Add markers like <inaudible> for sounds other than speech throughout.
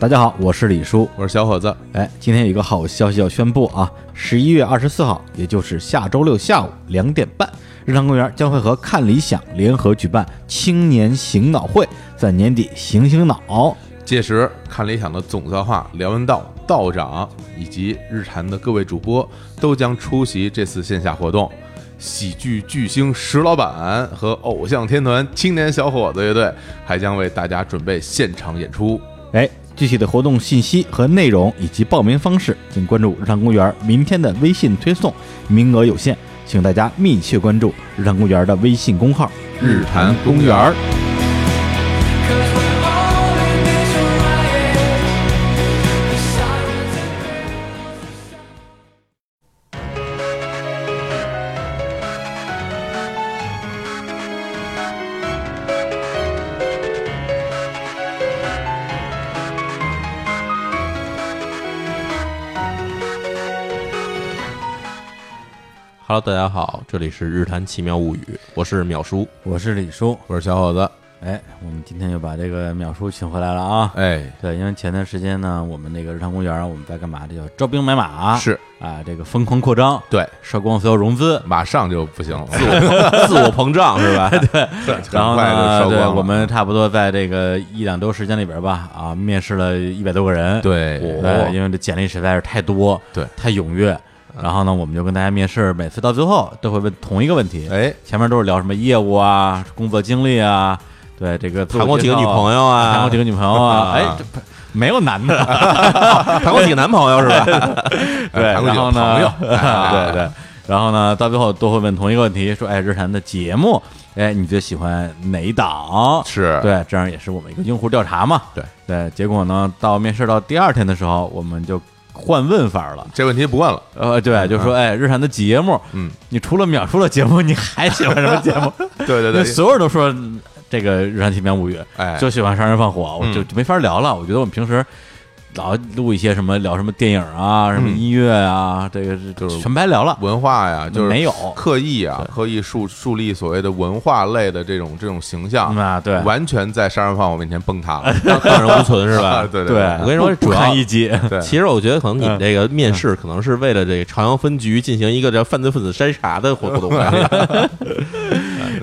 大家好，我是李叔。我是小伙子。哎，今天有一个好消息要宣布啊！十一月二十四号，也就是下周六下午两点半，日坛公园将会和看理想联合举办青年醒脑会，在年底醒醒脑。届时，看理想的总策划梁文道道长以及日坛的各位主播都将出席这次线下活动。喜剧巨星石老板和偶像天团青年小伙子乐队还将为大家准备现场演出。哎，具体的活动信息和内容以及报名方式，请关注日坛公园明天的微信推送，名额有限，请大家密切关注日坛公园的微信公号“日坛公园”。Hello，大家好，这里是日谈奇妙物语，我是淼叔，我是李叔，我是小伙子。哎，我们今天又把这个淼叔请回来了啊！哎，对，因为前段时间呢，我们那个日常公园我们在干嘛？这叫招兵买马，是。啊，这个疯狂扩张，对，烧光所有融资，马上就不行了，<laughs> 自我自我膨胀是吧？<laughs> 对，然后呢，对，我们们差不多在这个一两周时间里边吧，啊，面试了一百多个人，对，对，因为这简历实在是太多，对，太踊跃。然后呢，我们就跟大家面试，每次到最后都会问同一个问题。哎，前面都是聊什么业务啊、工作经历啊，对这个谈过几个女朋友啊，谈过几个女朋友啊。<laughs> 哎，没有男的，<laughs> 谈过几个男朋友是吧？<laughs> 对，然后呢，对对，然后呢，到最后都会问同一个问题，说，哎，日坛的节目，哎，你最喜欢哪一档？是对，这样也是我们一个用户调查嘛。对对，结果呢，到面试到第二天的时候，我们就。换问法了，这问题不问了。呃，对，就说，哎，日产的节目，嗯，你除了秒叔的节目，你还喜欢什么节目？对 <laughs> 对对，<laughs> 所有人都说这个日产奇妙物语，哎，就喜欢杀人放火，我就就没法聊了。我觉得我们平时。老录一些什么聊什么电影啊，什么音乐啊，这个就是全白聊了。文化呀，就是没有。刻意啊，刻意树树立所谓的文化类的这种这种形象啊，对，完全在杀人放火面前崩塌了，<laughs> 荡然无存是吧？<laughs> 对对，我跟你说，主要一击。其实我觉得可能你们这个面试可能是为了这个朝阳分局进行一个叫犯罪分子筛查的活动。<laughs>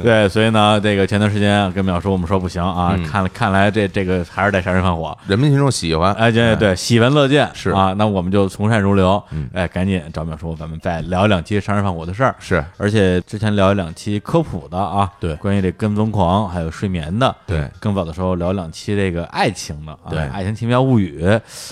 对，所以呢，这个前段时间跟淼叔我们说不行啊，看看来这这个还是得杀人放火，人民群众喜欢，哎，对对，喜闻乐见。是。啊，那我们就从善如流，哎，赶紧找淼叔，咱们再聊一两期杀人放火的事儿，是，而且之前聊一两期科普的啊，对，关于这跟踪狂还有睡眠的，对，更早的时候聊两期这个爱情的，对，爱情奇妙物语，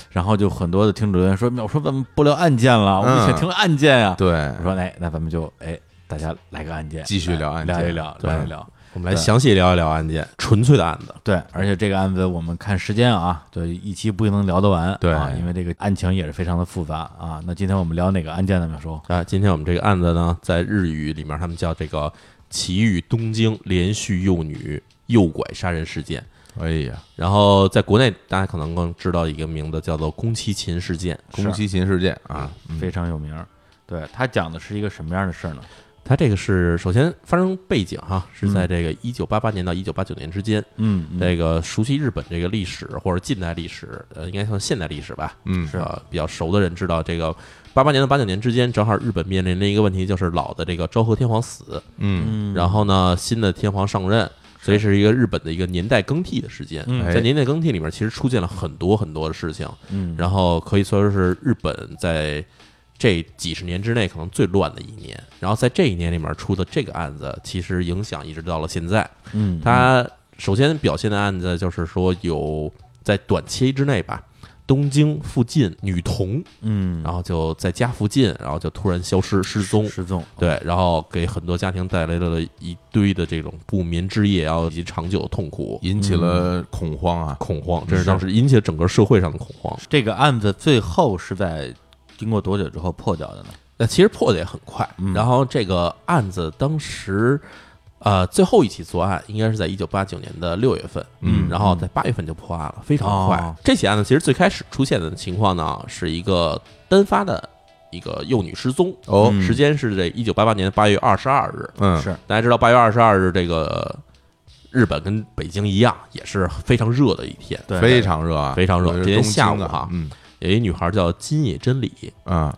然后就很多的听众留言说，淼叔怎么不聊案件了？我们想听案件呀，对，我说哎，那咱们就哎。大家来个案件，继续聊案件，聊一聊，聊一聊。我们来详细聊一聊案件，纯粹的案子。对，而且这个案子我们看时间啊，对，一期不一定能聊得完。对，因为这个案情也是非常的复杂啊。那今天我们聊哪个案件呢？淼叔啊，今天我们这个案子呢，在日语里面他们叫这个奇遇东京连续幼女诱拐杀人事件。哎呀，然后在国内大家可能更知道一个名字叫做宫崎勤事件。宫崎勤事件啊，非常有名。对他讲的是一个什么样的事儿呢？它这个是首先发生背景哈，是在这个一九八八年到一九八九年之间。嗯，这个熟悉日本这个历史或者近代历史，呃，应该算现代历史吧。嗯，是啊比较熟的人知道，这个八八年到八九年之间，正好日本面临的一个问题就是老的这个昭和天皇死，嗯，然后呢新的天皇上任，所以是一个日本的一个年代更替的时间。在年代更替里面，其实出现了很多很多的事情。嗯，然后可以说是日本在。这几十年之内可能最乱的一年，然后在这一年里面出的这个案子，其实影响一直到了现在。嗯，它首先表现的案子就是说有在短期之内吧，东京附近女童，嗯，然后就在家附近，然后就突然消失失踪失踪，对，然后给很多家庭带来了一堆的这种不眠之夜，然后以及长久的痛苦，引起了恐慌啊，恐慌，这是当时引起了整个社会上的恐慌。这个案子最后是在。经过多久之后破掉的呢？那其实破的也很快。然后这个案子当时，呃，最后一起作案应该是在一九八九年的六月份，嗯，然后在八月份就破案了，非常快。这起案子其实最开始出现的情况呢，是一个单发的一个幼女失踪，哦，时间是这一九八八年八月二十二日，嗯，是大家知道八月二十二日这个日本跟北京一样，也是非常热的一天。对。非常热啊，非常热今天下午哈。嗯有一女孩叫金野真理，啊，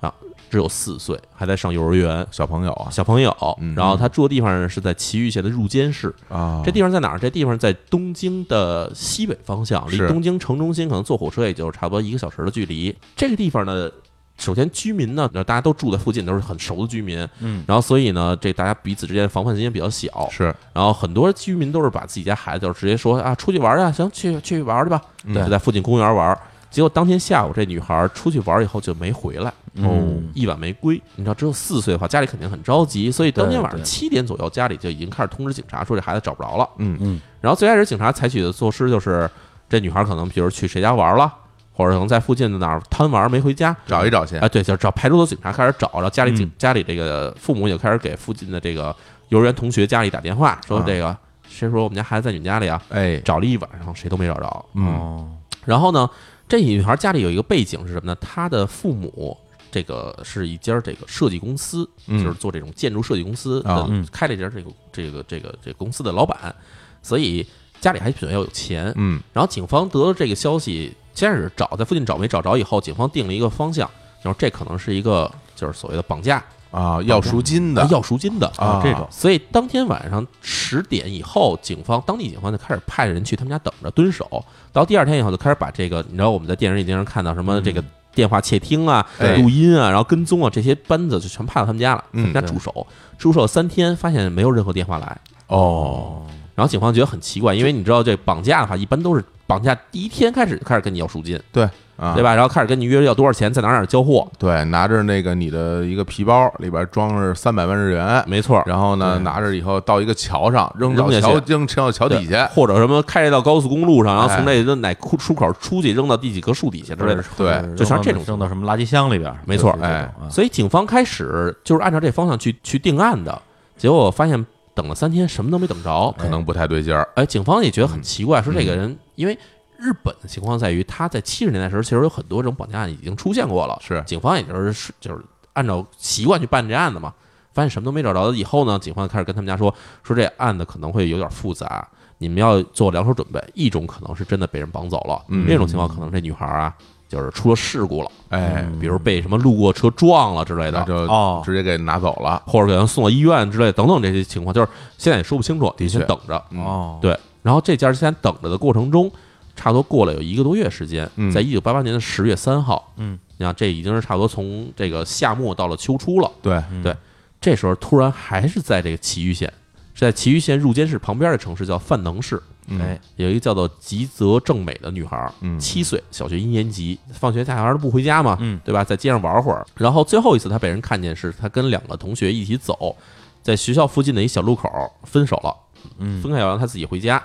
只有四岁，还在上幼儿园，小朋友啊小朋友嗯。然后她住的地方呢是在埼玉县的入间市，啊，这地方在哪儿？这地方在东京的西北方向，离东京城中心可能坐火车也就是差不多一个小时的距离。这个地方呢，首先居民呢，大家都住在附近，都是很熟的居民，嗯，然后所以呢，这大家彼此之间防范心也比较小。是然后很多居民都是把自己家孩子就直接说啊，出去玩啊，行，去去玩去吧，嗯就在附近公园玩。结果当天下午，这女孩出去玩以后就没回来，哦一晚没归。你知道，只有四岁的话，家里肯定很着急，所以当天晚上七点左右，家里就已经开始通知警察说这孩子找不着了。嗯。嗯。然后最开始警察采取的措施就是，这女孩可能比如去谁家玩了，或者可能在附近的哪儿贪玩没回家，找一找去。啊，对，就找派出所警察开始找，然后家里警、嗯。家里这个父母也开始给附近的这个幼儿园同学家里打电话，说啊。这个谁说我们家孩子在你们家里啊？哎，找了一晚上，谁都没找着。嗯。哦，然后呢，这女孩家里有一个背景是什么呢？她的父母这个是一家这个设计公司，嗯就是做这种建筑设计公司的，啊嗯开了一家这个这个这个这个公司的老板，所以家里还比较有钱。嗯然后警方得到这个消息，先是找在附近找没找着以后，警方定了一个方向，就是这可能是一个就是所谓的绑架、啊，要赎金的。要赎金的啊这种。所以当天晚上十点以后，警方当地警方就开始派人去他们家等着蹲守。到第二天以后，就开始把这个，你知道我们在电视里经常看到什么这个电话窃听啊、哎。录音啊，然后跟踪啊这些班子就全派到他们家了，他嗯们家驻守。驻守三天，发现没有任何电话来。哦，然后警方觉得很奇怪，因为你知道这绑架的话，一般都是绑架第一天开始就开始跟你要赎金，对啊，对？吧？然后开始跟你约要多少钱，在哪哪儿交货，对，拿着那个你的一个皮包，里边装着三百万日元，没错。然后呢，拿着以后到一个桥上扔到扔下去桥扔扔到桥底下，或者什么开到高速公路上，然后哎从那个哪出出口出去扔到第几棵树底下之类的。对就像这种扔到什么垃圾箱里边，没错哎啊所以警方开始就是按照这方向去去定案的，结果发现等了三天什么都没等着。可能不太对劲儿。哎，警方也觉得很奇怪，说这嗯个人，因为日本的情况在于，他在七十年代时候，其实有很多这种绑架案已经出现过了，是警方也就是就是按照习惯去办这案子嘛。发现什么都没找着以后呢，警方开始跟他们家说，说这案子可能会有点复杂，你们要做两手准备。一种可能是真的被人绑走了，嗯另一种情况可能这女孩啊，就是出了事故了，哎，比如被什么路过车撞了之类的，就哦直接给拿走了。或者给人送到医院之类等等这些情况，就是现在也说不清楚，得先确等着。嗯哦，对，然后这家先等着的过程中，差不多过了有一个多月时间，嗯。在一九八八年的十月三号，嗯，你看这已经是差不多从这个夏末到了秋初了。对，嗯对这时候突然还是在这个埼玉县，是在埼玉县入间市旁边的城市叫范能市，嗯。哎，有一个叫做吉泽正美的女孩，嗯。七岁，小学一年级，放学下孩都不回家嘛，嗯，对吧？在街上玩会儿，然后最后一次她被人看见是她跟两个同学一起走，在学校附近的一小路口分手了，嗯，分开要让她自己回家，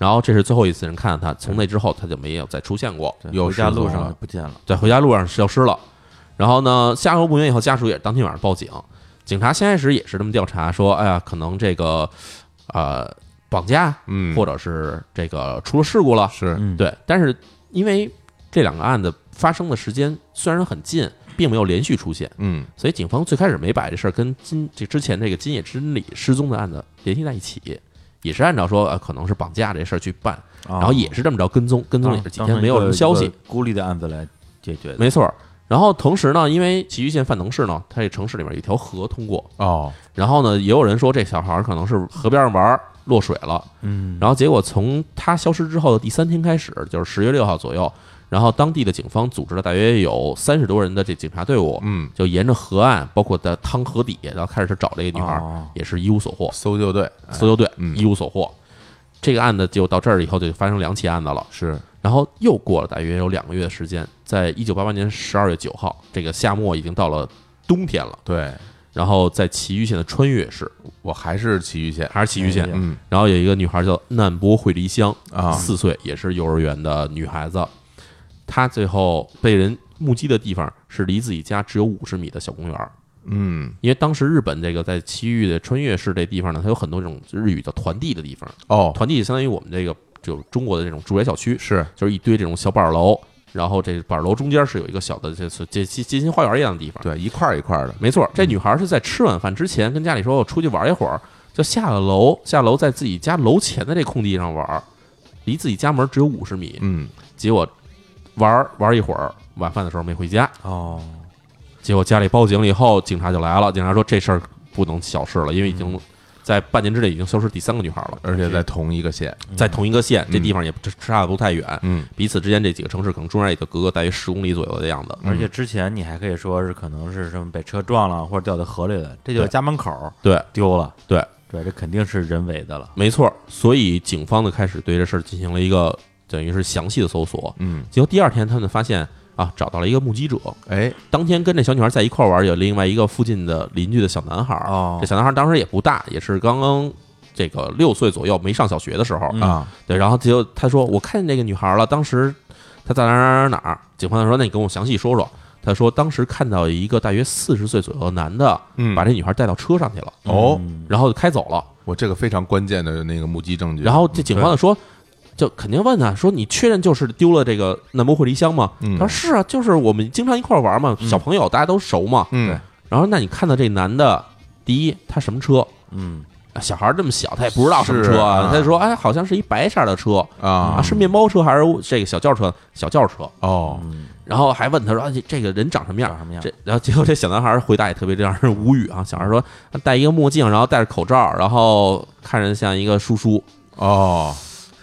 然后这是最后一次人看到他，从那之后他就没有再出现过，对又回家路上不见了，在回家路上消失了。然后呢，下落不明以后，家属也是当天晚上报警。警察先开始也是这么调查，说，哎呀，可能这个呃绑架，嗯，或者是这个出了事故了，是嗯，对。但是因为这两个案子发生的时间虽然很近，并没有连续出现，嗯所以警方最开始没把这事儿跟金这之前这个金野真理失踪的案子联系在一起，也是按照说呃可能是绑架这事儿去办，哦，然后也是这么着跟踪，跟踪也是几天没有什么消息，孤立的案子来解决，没错儿。然后同时呢，因为崎玉县范能市呢，它这城市里面有一条河通过，哦，然后呢，也有人说这小孩儿可能是河边上玩儿落水了，嗯，然后结果从他消失之后的第三天开始，就是十月六号左右，然后当地的警方组织了大约有三十多人的这警察队伍，嗯，就沿着河岸，包括在汤河底，然后开始去找这个女孩也是一无所获。搜救队。哎搜救队嗯。一无所获，这个案子就到这儿以后就发生两起案子了。是。然后又过了大约有两个月的时间，在一九八八年十二月九号，这个夏末已经到了冬天了。对，然后在埼玉县的穿越市，我还是埼玉县，还是埼玉县。哎，嗯。然后有一个女孩叫难波惠梨香，啊，四岁，也是幼儿园的女孩子。她最后被人目击的地方是离自己家只有五十米的小公园。儿，嗯。因为当时日本这个在埼玉的穿越市这地方呢，它有很多这种日语叫团地的地方，哦，团地相当于我们这个就中国的这种住宅小区，是。就是一堆这种小板楼，然后这板楼中间是有一个小的这这这街街心花园一样的地方。对，一块儿一块儿的，没错，这女孩是在吃晚饭之前跟家里说我出去玩一会儿，就就下了楼，下楼在自己家楼前的这空地上玩儿，离自己家门只有五十米。嗯，结果玩儿玩儿一会儿，晚饭的时候没回家，哦，结果家里报警了以后，警察就来了。警察说这事儿不能小视了，因为已经在半年之内已经消失第三个女孩了，而且在同一个县，在同一个县，这嗯地方也不差的不太远，嗯，彼此之间这几个城市可能中间也就隔个大约十公里左右的样子。而且之前你还可以说是可能是什么被车撞了或者掉在河里了，这就是家门口对丢了，对，对，这肯定是人为的了。没错，所以警方呢开始对这事儿进行了一个等于是详细的搜索。嗯，结果第二天他们发现啊，找到了一个目击者，哎，当天跟这小女孩在一块玩，有另外一个附近的邻居的小男孩儿。哦这小男孩当时也不大，也是刚刚这个六岁左右，没上小学的时候。嗯啊，对，然后结果他说我看见那个女孩了，当时她在哪儿哪儿哪儿哪儿。警方说那你跟我详细说说。他说当时看到一个大约四十岁左右的男的，嗯，把这女孩带到车上去了，哦，嗯然后就开走了。我这个非常关键的那个目击证据。然后这警方就说，就肯定问他说：“你确认就是丢了这个那魔慧离香吗？”嗯他说：“是啊，就是我们经常一块儿玩嘛，小朋友大家都熟嘛。嗯，然后那你看到这男的，第一他什么车？嗯小孩儿这么小，他也不知道什么车。他就说：“哎，好像是一白色的车啊啊，是面包车还是这个小轿车？小轿车。哦，嗯，”然后还问他说：“啊，这这个人长什么样？长什么样这然后结果这小男孩回答也特别让人 <laughs> 无语啊。小孩说：“他戴一个墨镜，然后戴着口罩，然后看着像一个叔叔。”哦，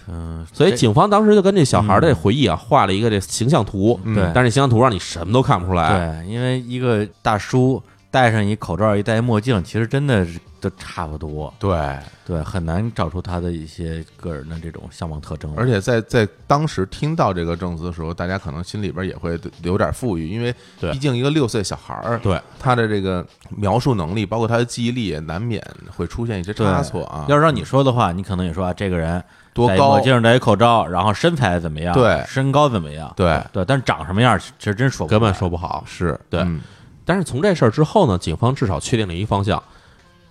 嗯，所以警方当时就跟这小孩的回忆啊画了一个这形象图，嗯对但是形象图让你什么都看不出来。对，因为一个大叔戴上一口罩，一戴墨镜，其实真的是都差不多，对，对，很难找出他的一些个人的这种相貌特征。而且在在当时听到这个证词的时候，大家可能心里边也会有点富裕，因为毕竟一个六岁小孩儿，对，他的这个描述能力，包括他的记忆力，也难免会出现一些差错啊。要是让你说的话，你可能也说啊，这个人多高戴一墨？镜，戴一口罩，然后身材怎么样？对身高怎么样？对，对，但是长什么样，其实真说根本说不好。是，对嗯但是从这事儿之后呢，警方至少确定了一个方向，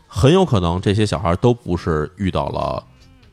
很有可能这些小孩都不是遇到了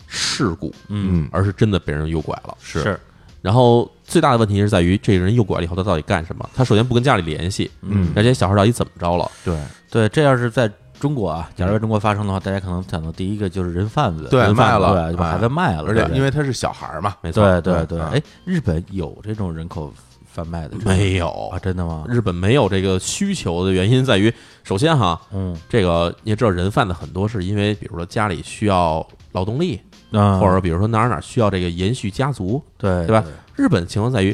事故，嗯，嗯，而是真的被人诱拐了。是是，然后最大的问题是在于，这个人诱拐了以后，他到底干什么？他首先不跟家里联系，嗯那这些小孩到底怎么着了？对对，这要是在中国啊，假如在中国发生的话，大家可能想到第一个就是人贩子，对卖了对，就把哎孩子卖了，而且因为他是小孩儿嘛，没错，对对对，嗯哎，日本有这种人口贩卖的没有啊？真的吗？日本没有这个需求的原因在于，首先哈，嗯这个你也知道，人贩子很多是因为，比如说家里需要劳动力，嗯，或者比如说哪儿哪儿需要这个延续家族。对对吧？日本的情况在于，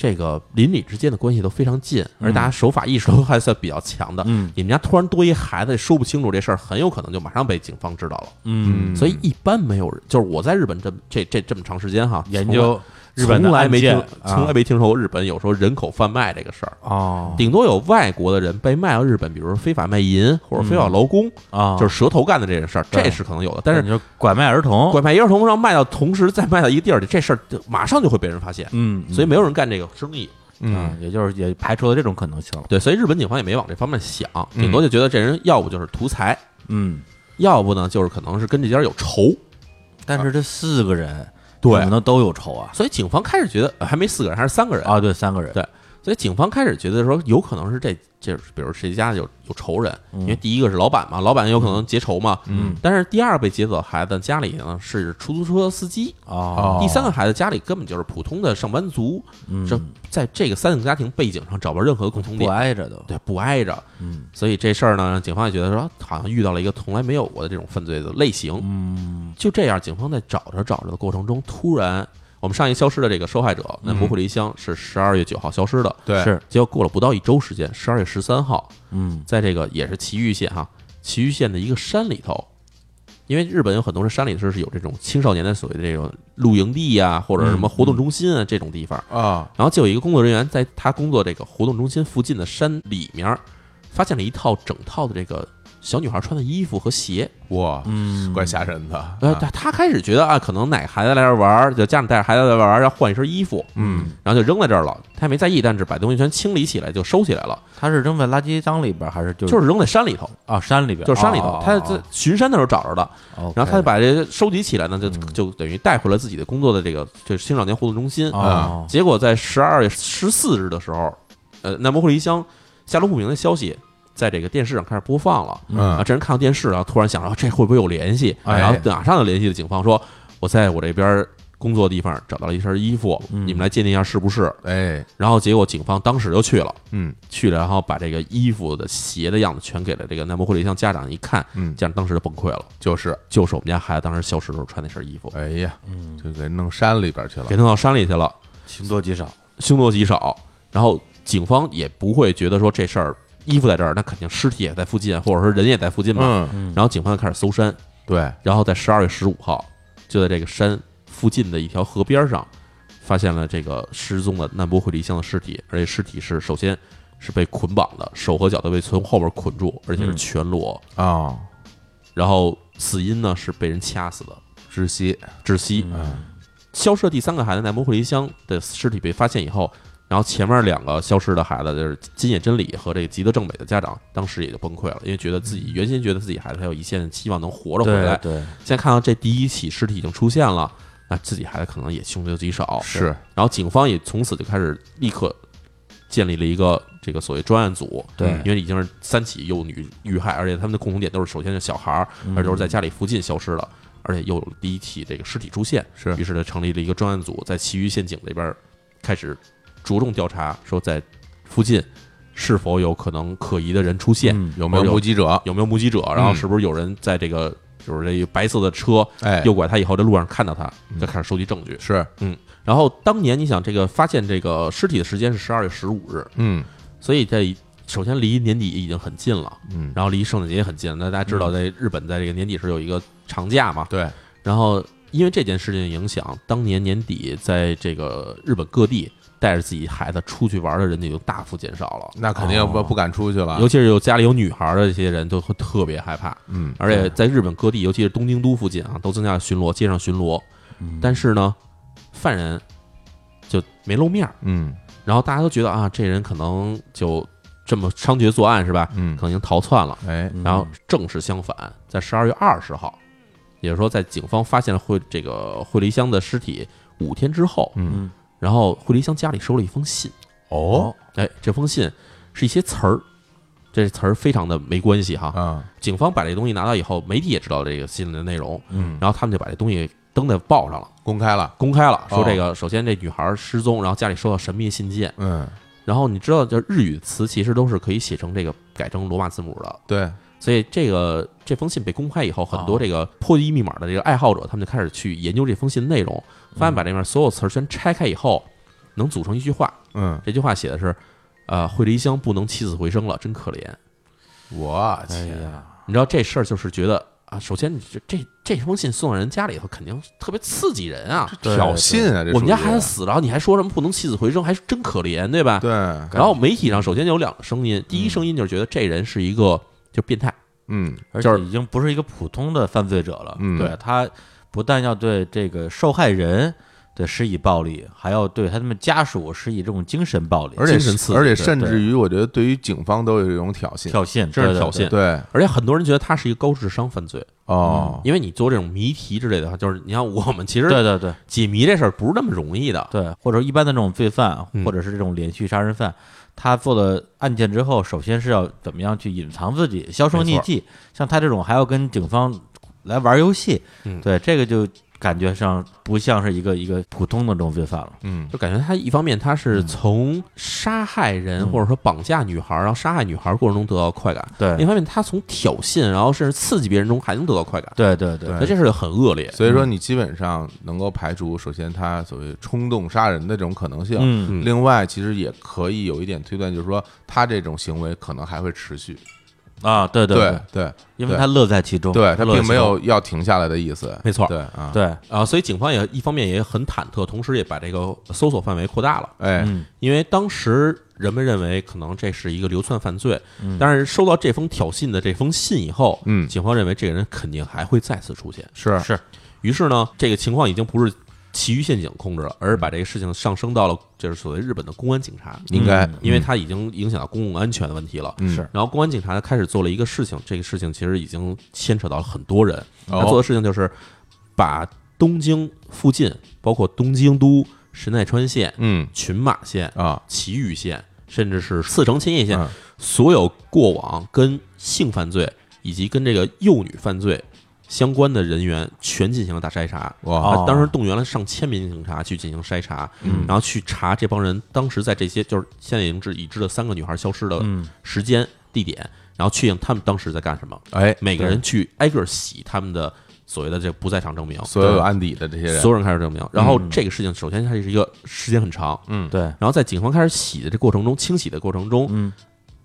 这个邻里之间的关系都非常近，而大家守法意识都还算比较强的。嗯你们家突然多一孩子，说不清楚这事儿，很有可能就马上被警方知道了。嗯，所以一般没有人，就是我在日本这这这这么长时间哈，研究日本从来没听从来没听说过日本有说人口贩卖这个事儿。哦顶多有外国的人被卖到日本，比如说非法卖淫或者非法劳工，啊，就是蛇头干的这件事儿，这是可能有的。但是你说拐卖儿童，拐卖儿童，然后卖到同时再卖到一个地儿里，这事儿就马上就会被人发现，嗯，所以没有人干这个生意。嗯啊，也就是也排除了这种可能性了。对，所以日本警方也没往这方面想，嗯顶多就觉得这人要不就是图财，嗯，要不呢就是可能是跟这家有仇。但是这四个人对。可能都有仇啊。所以警方开始觉得呃还没四个人，还是三个人。啊，对，三个人，对所以警方开始觉得说，有可能是这这，比如谁家有有仇人，因为第一个是老板嘛，老板有可能结仇嘛。嗯但是第二个被劫走的孩子家里呢是出租车司机，哦，第三个孩子家里根本就是普通的上班族，嗯这在这个三个家庭背景上找不到任何共同点不，挨着的，对，不挨着。嗯所以这事儿呢，警方也觉得说，好像遇到了一个从来没有过的这种犯罪的类型。嗯就这样，警方在找着找着的过程中，突然，我们上一消失的这个受害者，那国库离乡是十二月九号消失的，对，是，结果过了不到一周时间，十二月十三号，嗯。在这个也是埼玉县哈，埼玉县的一个山里头，因为日本有很多是山里头是有这种青少年的所谓的这种露营地呀、或者什么活动中心啊、这种地方，啊，然后就有一个工作人员在他工作这个活动中心附近的山里面，发现了一套整套的这个小女孩穿的衣服和鞋。哇，嗯，怪吓人的，呃，啊。他他开始觉得啊，可能哪个孩子来这玩儿，就家长带着孩子来玩儿，要换一身衣服，嗯，然后就扔在这儿了。他也没在意，但是把东西全清理起来就收起来了，他是扔在垃圾箱里边，还是就就是扔在山里头，啊山里边，就是山里头哦。他在巡山的时候找着的，哦然后他就把这些收集起来呢，就嗯。就等于带回了自己的工作的这个就是青少年活动中心。啊结果在十二月十四日的时候，呃，南摩霍离乡下落不明的消息，在这个电视上开始播放了。嗯啊，这人看到电视，然后突然想到这会不会有联系，哎然后马上就联系了警方，说我在我这边工作的地方找到了一身衣服，嗯你们来鉴定一下是不是？哎，然后结果警方当时就去了，嗯去了，然后把这个衣服的鞋的样子全给了这个南博惠梨香家长一看，嗯，家长当时就崩溃了，就是，就是我们家孩子当时消失的时候穿那身衣服，哎呀，嗯，就给弄山里边去了给，弄到山里去了，凶多吉少，凶多吉少。然后警方也不会觉得说这事儿衣服在这儿，那肯定尸体也在附近，或者说人也在附近嘛。然后警方就开始搜山，对，然后在十二月十五号，就在这个山附近的一条河边上，发现了这个失踪的难波惠梨香的尸体，而且尸体是首先是被捆绑的，手和脚都被从后边捆住，而且是嗯。全裸。啊，然后死因呢是被人掐死的，窒息，窒息。嗯。消失的第三个孩子奈摩惠梨香的尸体被发现以后，然后前面两个消失的孩子就是金野真理和这个吉德正美的家长，当时也就崩溃了，因为觉得自己原先觉得自己孩子还有一线希望能活着回来，对对，现在看到这第一起尸体已经出现了，那自己孩子可能也凶多吉少。是，然后警方也从此就开始立刻建立了一个这个所谓专案组，对。因为已经是三起幼女遇害，而且他们的共同点都是首先是小孩儿，嗯。而且都是在家里附近消失了，而且又有第一起这个尸体出现，是。于是呢成立了一个专案组，在其余县警这边开始着重调查，说在附近是否有可能可疑的人出现，嗯有没有目击者？有没有目击者，然后是不是有人在这个就是这个白色的车哎，右拐他以后，在路上看到他，嗯。就开始收集证据。是，嗯。然后当年你想，这个发现这个尸体的时间是十二月十五日，嗯。所以这首先离年底已经很近了，嗯，然后离圣诞节也很近。那大家知道，在日本在这个年底是有一个长假嘛，对，然后因为这件事情的影响，当年年底在这个日本各地带着自己孩子出去玩的人就大幅减少了。那肯定不哦。不敢出去了。尤，其是有家里有女孩的这些人，都会特别害怕。嗯，而且在日本各地，尤其是东京都附近啊，都增加了巡逻，街上巡逻。嗯。但是呢，犯人就没露面儿，嗯。然后大家都觉得啊，这人可能就这么猖獗作案是吧？嗯。可，能已经逃窜了。哎，嗯。然后正是相反，在十二月二十号，也就是说，在警方发现了惠这个惠梨香的尸体五天之后，嗯，嗯然后惠梨香家里收了一封信。哦，哎，这封信是一些词儿，这词儿非常的没关系哈。嗯，警方把这东西拿到以后，媒体也知道这个信的内容，嗯，然后他们就把这东西登在报上了。公开了，公开了，说哦这个首先这女孩失踪，然后家里收到神秘信件，嗯，然后你知道，就日语词其实都是可以写成这个改成罗马字母的，对，所以这个这封信被公开以后，很多哦。这个破译密码的这个爱好者，他们就开始去研究这封信的内容，发现把这面所有词儿全拆开以后，能组成一句话。嗯，这句话写的是，呃，惠梨香不能起死回生了，真可怜。我哎天，呀，你知道这事儿就是觉得啊，首先你这这这封信送到人家里头，肯定特别刺激人啊。对挑衅啊，这我们家属于孩子死了，你还说什么不能起死回生，还是真可怜，对吧？对，然后媒体上首先就有两个声音，第一声音就是觉得这人是一个就变态，嗯。而就是且已经不是一个普通的犯罪者了，嗯。对他不但要对这个受害人的施以暴力，还要对他们家属施以这种精神暴力，而且精神刺激而且对对甚至于，我觉得对于警方都有一种挑衅，挑衅，这是挑衅。对。对，而且很多人觉得他是一个高智商犯罪，哦，因为你做这种谜题之类的话，就是你看我们其实对对对。解谜这事儿不是那么容易的，对，或者一般的这种罪犯，嗯。或者是这种连续杀人犯，他做了案件之后，首先是要怎么样去隐藏自己，销声匿迹。像他这种还要跟警方来玩游戏，嗯。对这个就感觉上不像是一个一个普通的这种罪犯了。嗯。就感觉他一方面他是从杀害人嗯。或者说绑架女孩，然后杀害女孩过程中得到快感，对。另一方面他从挑衅然后甚至刺激别人中还能得到快感，对对对。对所以这事儿很恶劣。所以说你基本上能够排除，首先他所谓冲动杀人的这种可能性，嗯，嗯。另外其实也可以有一点推断，就是说他这种行为可能还会持续，啊，对对对对因为他乐在其中，对，他并没有要停下来的意思，没错对啊，对，啊，所以警方也一方面也很忐忑，同时也把这个搜索范围扩大了。哎，嗯因为当时人们认为可能这是一个流窜犯罪，嗯但是收到这封挑衅的这封信以后，嗯警方认为这个人肯定还会再次出现。是是于是呢，这个情况已经不是其余陷阱控制了，而是把这个事情上升到了就是所谓日本的公安警察，应该嗯，因为它已经影响到公共安全的问题了。嗯是然后公安警察开始做了一个事情，这个事情其实已经牵扯到了很多人。哦他做的事情就是把东京附近，包括东京都、神奈川县、嗯群马县、啊，埼玉县，甚至是四城千叶县，嗯所有过往跟性犯罪以及跟这个幼女犯罪相关的人员全进行了大筛查。哇，哦啊，当时动员了上千名警察去进行筛查，嗯。然后去查这帮人当时在这些就是现在已经知已知的三个女孩消失的嗯。时间、地点，然后确定他们当时在干什么，哎，每个人去挨个洗他们的所谓的这不在场证明，所有有案底的这些人，所有人开始证明。然后这个事情首先它是一个时间很长，嗯，对，然后在警方开始洗的这过程中，清洗的过程中，嗯。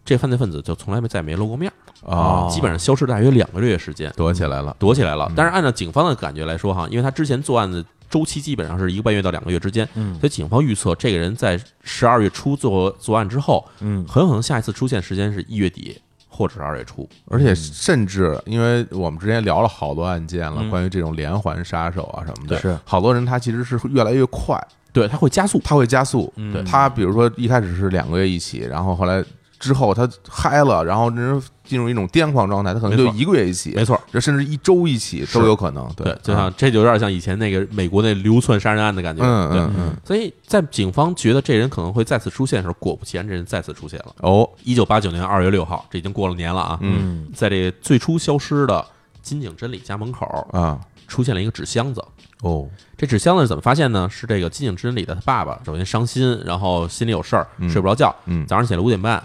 这犯罪分子就从来没再没露过面儿，啊，基本上消失大约两个月时间。躲起来了，躲起来了。但是按照警方的感觉来说，哈，因为他之前作案的周期基本上是一个半月到两个月之间，嗯所以警方预测这个人在十二月初做作案之后，嗯很有可能下一次出现时间是一月底或者是二月初。而且甚至，因为我们之前聊了好多案件了，嗯关于这种连环杀手啊什么的，是好多人他其实是越来越快，对，他会加速。他会加速。嗯对他比如说一开始是两个月一起，然后后来之后他嗨了，然后人进入一种癫狂状态，他可能就一个月一起，没错，这甚至一周一起都有可能。对，就啊像这就有点像以前那个美国那流窜杀人案的感觉。嗯嗯嗯，所以在警方觉得这人可能会再次出现的时候，果不其然，这人再次出现了。哦，一九八九年二月六号，这已经过了年了啊。嗯在这最初消失的金井真理家门口啊，出现了一个纸箱子，哦，这纸箱子是怎么发现呢？是这个金井真理的他爸爸，首先伤心，然后心里有事儿，嗯睡不着觉。嗯早上起来五点半，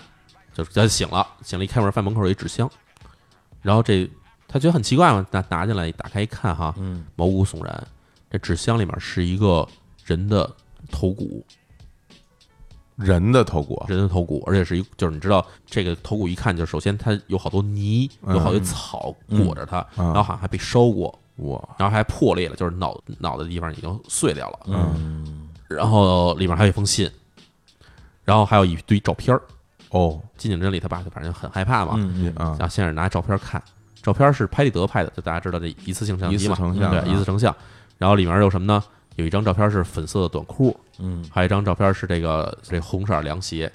就他就醒了，醒了，一开门发现门口有一纸箱，然后这他觉得很奇怪嘛，拿拿进来打开一看哈，嗯毛骨悚然。这纸箱里面是一个人的头骨，人的头骨，人的头骨，而且是一就是你知道这个头骨一看就首先它有好多泥，嗯有好多草裹着它，嗯然后好像还被烧过，哇，然后还破裂了，就是脑脑袋的地方已经碎掉了。嗯然后里面还有一封信，然后还有一堆照片儿。哦，金井真理他爸就反正很害怕嘛，嗯啊然后先是拿照片看，照片是拍立得拍的，就大家知道这一次性相机嘛，成像对，啊一次成像。然后里面有什么呢？有一张照片是粉色的短裤，嗯。还有一张照片是这个这红色凉鞋。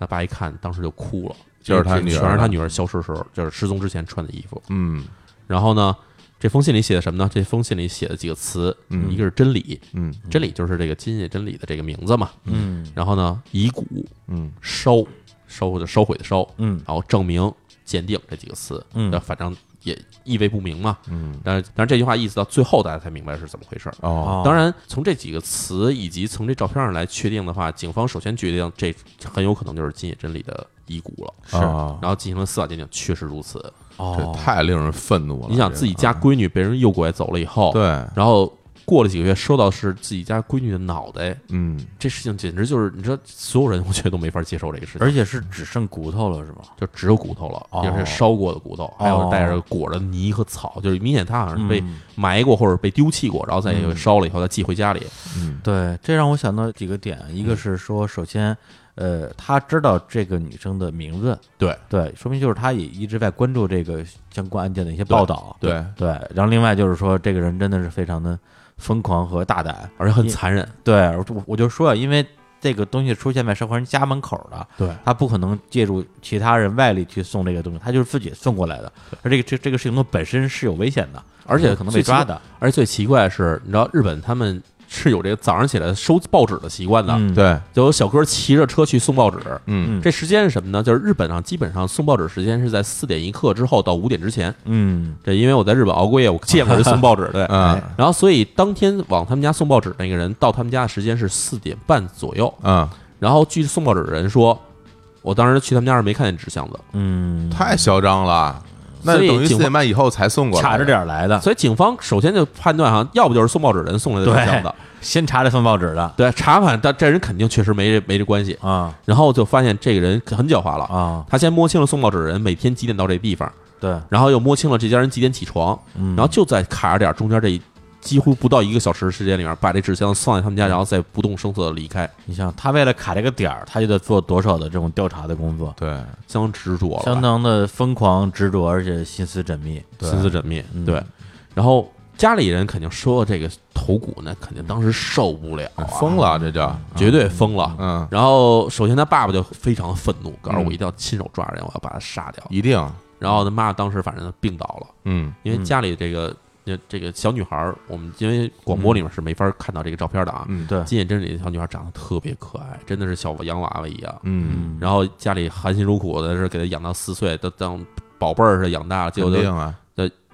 他爸一看，当时就哭了，就是他女儿全是他女儿消失的时候，就是失踪之前穿的衣服。嗯。然后呢，这封信里写的什么呢？这封信里写的几个词，嗯。一个是真理，嗯。真理就是这个金叶真理的这个名字嘛。嗯。然后呢，遗骨嗯。烧烧或者烧毁的收，嗯然后证明、鉴定这几个词，嗯那反正也意味不明嘛。嗯，但是，但是这句话意思到最后，大家才明白是怎么回事儿。哦，当然，从这几个词以及从这照片上来确定的话，警方首先决定这很有可能就是金野真理的遗骨了，是然后进行了司法鉴定，确实如此。这哦，太令人愤怒了。你想自己家闺女被人诱拐走了以后，对，然后过了几个月收到是自己家闺女的脑袋，嗯，这事情简直就是你知道，所有人我觉得都没法接受这个事情，而且是只剩骨头了是吗？就只有骨头了，哦。也是烧过的骨头，还有带着裹着泥和草，就是明显他好像是被嗯。埋过或者被丢弃过，然后再给烧了以后再寄回家里。嗯。对，这让我想到几个点，一个是说，首先，呃，他知道这个女生的名字，对。对，说明就是他也一直在关注这个相关案件的一些报道，对，对。然后另外就是说，这个人真的是非常的疯狂和大胆，而且很残忍，对，我我我就说啊，因为这个东西出现在生活人家门口的，对他不可能借助其他人外力去送这个东西，他就是自己送过来的。而这个这这个事情的本身是有危险的，而且可能被抓的。而且最奇怪的是，你知道日本他们是有这个早上起来收报纸的习惯的，嗯，对，就有小哥骑着车去送报纸。嗯嗯这时间是什么呢？就是日本上基本上送报纸时间是在四点一刻之后到五点之前。嗯这因为我在日本熬过夜，我见过人送报纸，对。<laughs> 嗯然后，所以当天往他们家送报纸那个人到他们家的时间是四点半左右。嗯，然后据送报纸的人说，我当时去他们家是没看见纸箱子，嗯，太嚣张了，那等于四点半以后才送过来，卡着点儿来的，所以警方首先就判断哈，要不就是送报纸人送来的纸箱子，先查这份报纸的。对，查反但这人肯定确实没这没这关系，啊。然后就发现这个人很狡猾了，啊，他先摸清了送报纸人每天几点到这地方，对，然后又摸清了这家人几点起床，嗯。然后就在卡着点儿中间这一几乎不到一个小时的时间里面，把这纸箱子放在他们家，然后再不动声色的离开，你想他为了卡这个点儿，他就得做多少的这种调查的工作，对，相当执着了，相当的疯狂执着，而且心思缜密。对。心思缜密，嗯。对。然后家里人肯定说这个头骨呢，肯定当时受不了啊，疯了，这叫，绝对疯了。嗯，然后首先他爸爸就非常愤怒，告诉我嗯一定要亲手抓人，我要把他杀掉。一定，然后他妈当时反正病倒了，嗯。因为家里这个那这个小女孩儿，我们因为广播里面是没法看到这个照片的啊。嗯对，金眼针里的小女孩长得特别可爱，真的是小洋娃娃一样。嗯，然后家里含辛茹苦的是给她养到四岁，都当宝贝儿似的养大了，结果就肯定啊，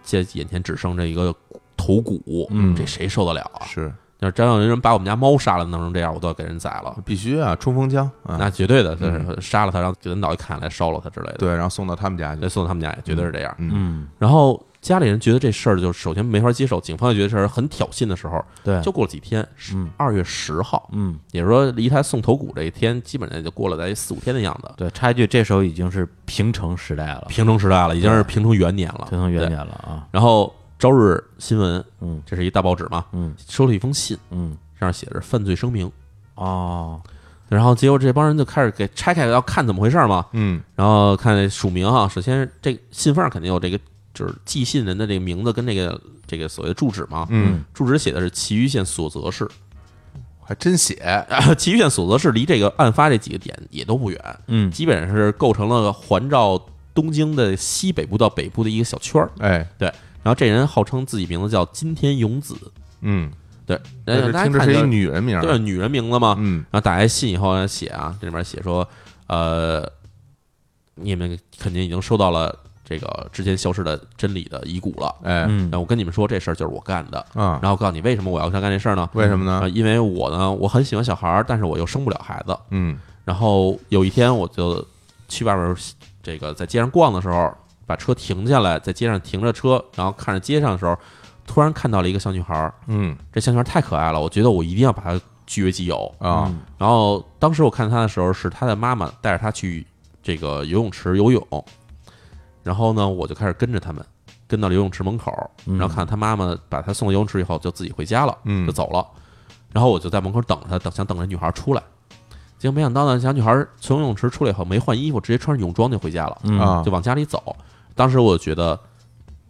这眼前只剩这一个头骨，嗯这谁受得了啊？是要真有人把我们家猫杀了，弄成这样，我都要给人宰了。必须啊，冲锋枪啊，那绝对的，就嗯是杀了他，然后给他脑袋砍下来烧了他之类的。对，然后送到他们家去再，送到他们家也绝对是这样。嗯嗯，然后家里人觉得这事儿就首先没法接受，警方也觉得这事儿很挑衅的时候，对，就过了几天，嗯。二月十号，嗯，也就是说离他送头骨这一天，基本上也就过了在四五天的样子。对，插一句，这时候已经是平成时代了，平成时代了，已经是平成元年了，平成元。年了啊，然后朝日新闻，嗯。这是一大报纸嘛，嗯。收了一封信，嗯，上面写着犯罪声明。哦，然后结果这帮人就开始给拆开要看怎么回事嘛，嗯。然后看署名啊，首先这信封上肯定有这个就是寄信人的这个名字跟这个这个所谓的住址嘛，嗯，住址写的是祁玉县所泽市，还真写，啊，<laughs> 祁玉县所泽市离这个案发这几个点也都不远，嗯。基本上是构成了环绕东京的西北部到北部的一个小圈儿。哎，对然后这人号称自己名字叫金田勇子，嗯，对，但是听着是一女人名儿，对女人名字嘛。嗯。然后打开信以后呢，写啊，这里面写说，呃，你们肯定已经收到了这个之前消失的真理的遗骨了。哎嗯那我跟你们说，这事儿就是我干的。啊，然后告诉你为什么我要干这事儿呢？为什么呢？啊，因为我呢，我很喜欢小孩儿，但是我又生不了孩子。嗯然后有一天，我就去外边这个在街上逛的时候，把车停下来，在街上停着车，然后看着街上的时候，突然看到了一个小女孩儿。嗯这小女孩太可爱了，我觉得我一定要把她据为己有。啊，嗯然后当时我看她的时候，是她的妈妈带着她去这个游泳池游泳，然后呢，我就开始跟着他们，跟到了游泳池门口，嗯然后看他妈妈把他送到游泳池以后，就自己回家了，嗯就走了。然后我就在门口等他，等想等着女孩出来。结果没想到呢，小女孩从游泳池出来以后没换衣服，直接穿着泳装就回家了，嗯啊就往家里走。当时我就觉得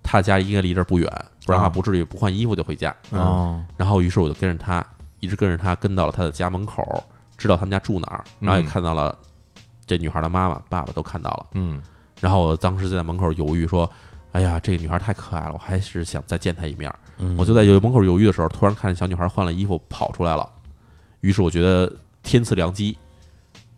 她家应该离这儿不远，不然的话啊不至于不换衣服就回家。哦，然后于是我就跟着他，一直跟着他，跟到了他的家门口，知道他们家住哪儿，然后也嗯看到了这女孩的妈妈、爸爸都看到了。嗯然后我当时就在门口犹豫说：“哎呀，这个女孩太可爱了，我还是想再见她一面。”嗯我就在有门口犹豫的时候，突然看见小女孩换了衣服跑出来了，于是我觉得天赐良机，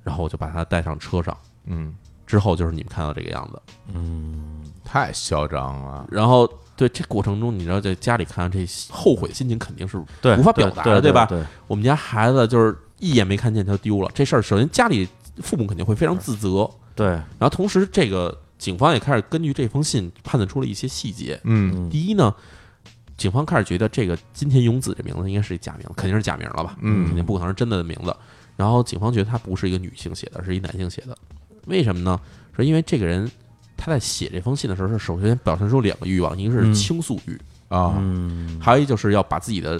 然后我就把她带上车上。嗯，之后就是你们看到这个样子。嗯太嚣张了，然后对这过程中，你知道在家里看这后悔心情肯定是无法表达的对吧对，我们家孩子就是一眼没看见他就丢了，这事儿首先家里父母肯定会非常自责，对，然后同时这个警方也开始根据这封信判断出了一些细节。嗯第一呢，警方开始觉得这个金田勇子这名字应该是一假名，肯定是假名了吧？嗯肯定不可能是真的名字。然后警方觉得他不是一个女性写的，是一男性写的，为什么呢？是因为这个人他在写这封信的时候，是首先表现出两个欲望，一个是嗯倾诉欲，啊，嗯还有一就是要把自己的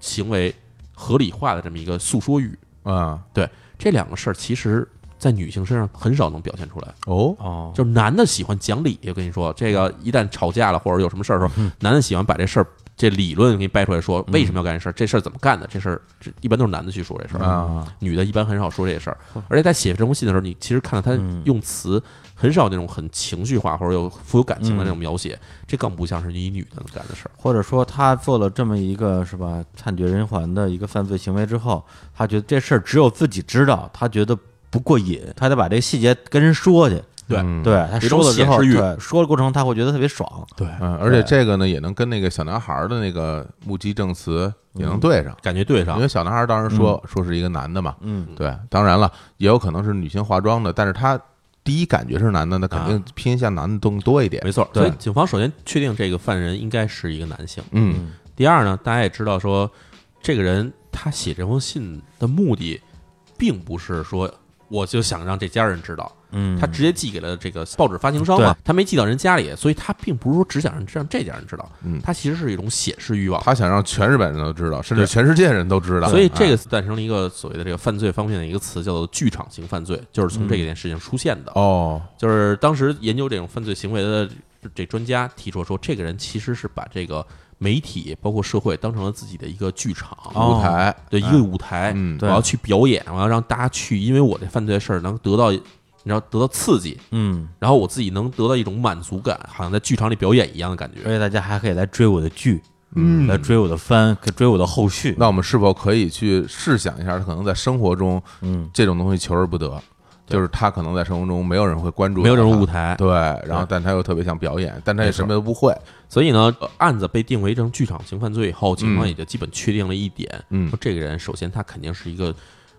行为合理化的这么一个诉说欲。啊，对这两个事儿其实，在女性身上很少能表现出来。哦，哦，就是男的喜欢讲理，我跟你说，这个一旦吵架了或者有什么事儿的时候，男的喜欢把这事儿这理论给你掰出来说，为什么要干这事儿，这事儿怎么干的，这事儿这一般都是男的去说这事儿，啊女的一般很少说这事儿。而且在写这封信的时候，你其实看到他嗯用词很少那种很情绪化或者有富有感情的那种描写，这更不像是一女的能干的事儿。或者说他做了这么一个是吧惨绝人寰的一个犯罪行为之后，他觉得这事儿只有自己知道，他觉得不过瘾，他得把这个细节跟人说去。对嗯对他说了之后，对说的过程他会觉得特别爽。对，嗯，而且这个呢，也能跟那个小男孩的那个目击证词也能对上，感觉对上因为。小男孩当时说说是一个男的嘛，嗯，对，当然了，也有可能是女性化妆的，但是他第一感觉是男的，那肯定啊偏向男的更多一点。没错，所以警方首先确定这个犯人应该是一个男性。嗯第二呢，大家也知道说，这个人他写这封信的目的，并不是说我就想让这家人知道，嗯，他直接寄给了这个报纸发行商嘛，他没寄到人家里，所以他并不是说只想让让这家人知道，嗯。他其实是一种显示欲望。他想让全日本人都知道，甚至全世界人都知道。所以这哎个诞生了一个所谓的这个犯罪方面的一个词，叫做剧场型犯罪，就是从这件事情出现的。哦，就是当时研究这种犯罪行为的这专家提出说，这个人其实是把这个媒体包括社会当成了自己的一个剧场哦舞台，对一个舞台，嗯我要去表演，我要让大家去，因为我这犯罪的事儿能得到你知道得到刺激，嗯，然后我自己能得到一种满足感，好像在剧场里表演一样的感觉。而且大家还可以来追我的剧，嗯来追我的番，可追我的后续。那我们是否可以去试想一下，他可能在生活中嗯，这种东西求而不得，就是他可能在生活中没有人会关注，没有这种舞，台，对，然后但他又特别想表演，但他也什么都不会，所以呢，呃案子被定为这种剧场性犯罪以后，警方嗯也就基本确定了一点，嗯。说这个人首先他肯定是一个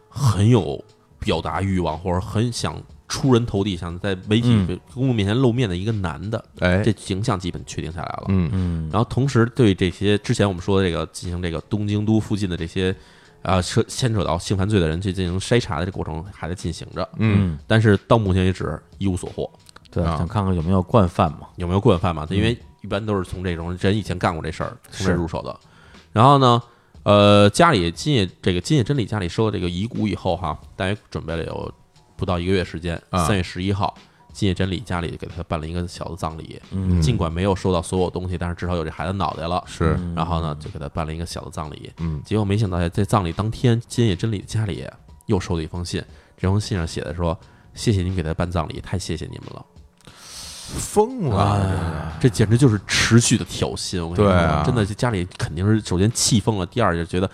很有表达欲望，或者很想出人头地，想在媒体、嗯。公众面前露面的一个男的，哎，这形象基本确定下来了。嗯嗯，然后同时对这些之前我们说的这个进行这个东京都附近的这些啊涉牵扯到性犯罪的人去进行筛查的这过程还在进行着，嗯但是到目前为止一无所获。对，啊想看看有没有惯犯嘛。有没有惯犯嘛？因为一般都是从这种人以前干过这事儿从这是入手的。然后呢，呃，家里金野这个金野真理家里收了这个遗骨以后哈，大约准备了有不到一个月时间，啊三月十一号，金野真理家里给他办了一个小的葬礼。嗯尽管没有收到所有东西，但是至少有这孩子脑袋了。是，然后呢，就给他办了一个小的葬礼。嗯结果没想到在葬礼当天，金野真理家里又收到一封信，这封信上写的说：“谢谢你们给他办葬礼，太谢谢你们了。”疯了，这简直就是持续的挑衅！我跟你说，真的，这家里肯定是首先气疯了，第二就觉得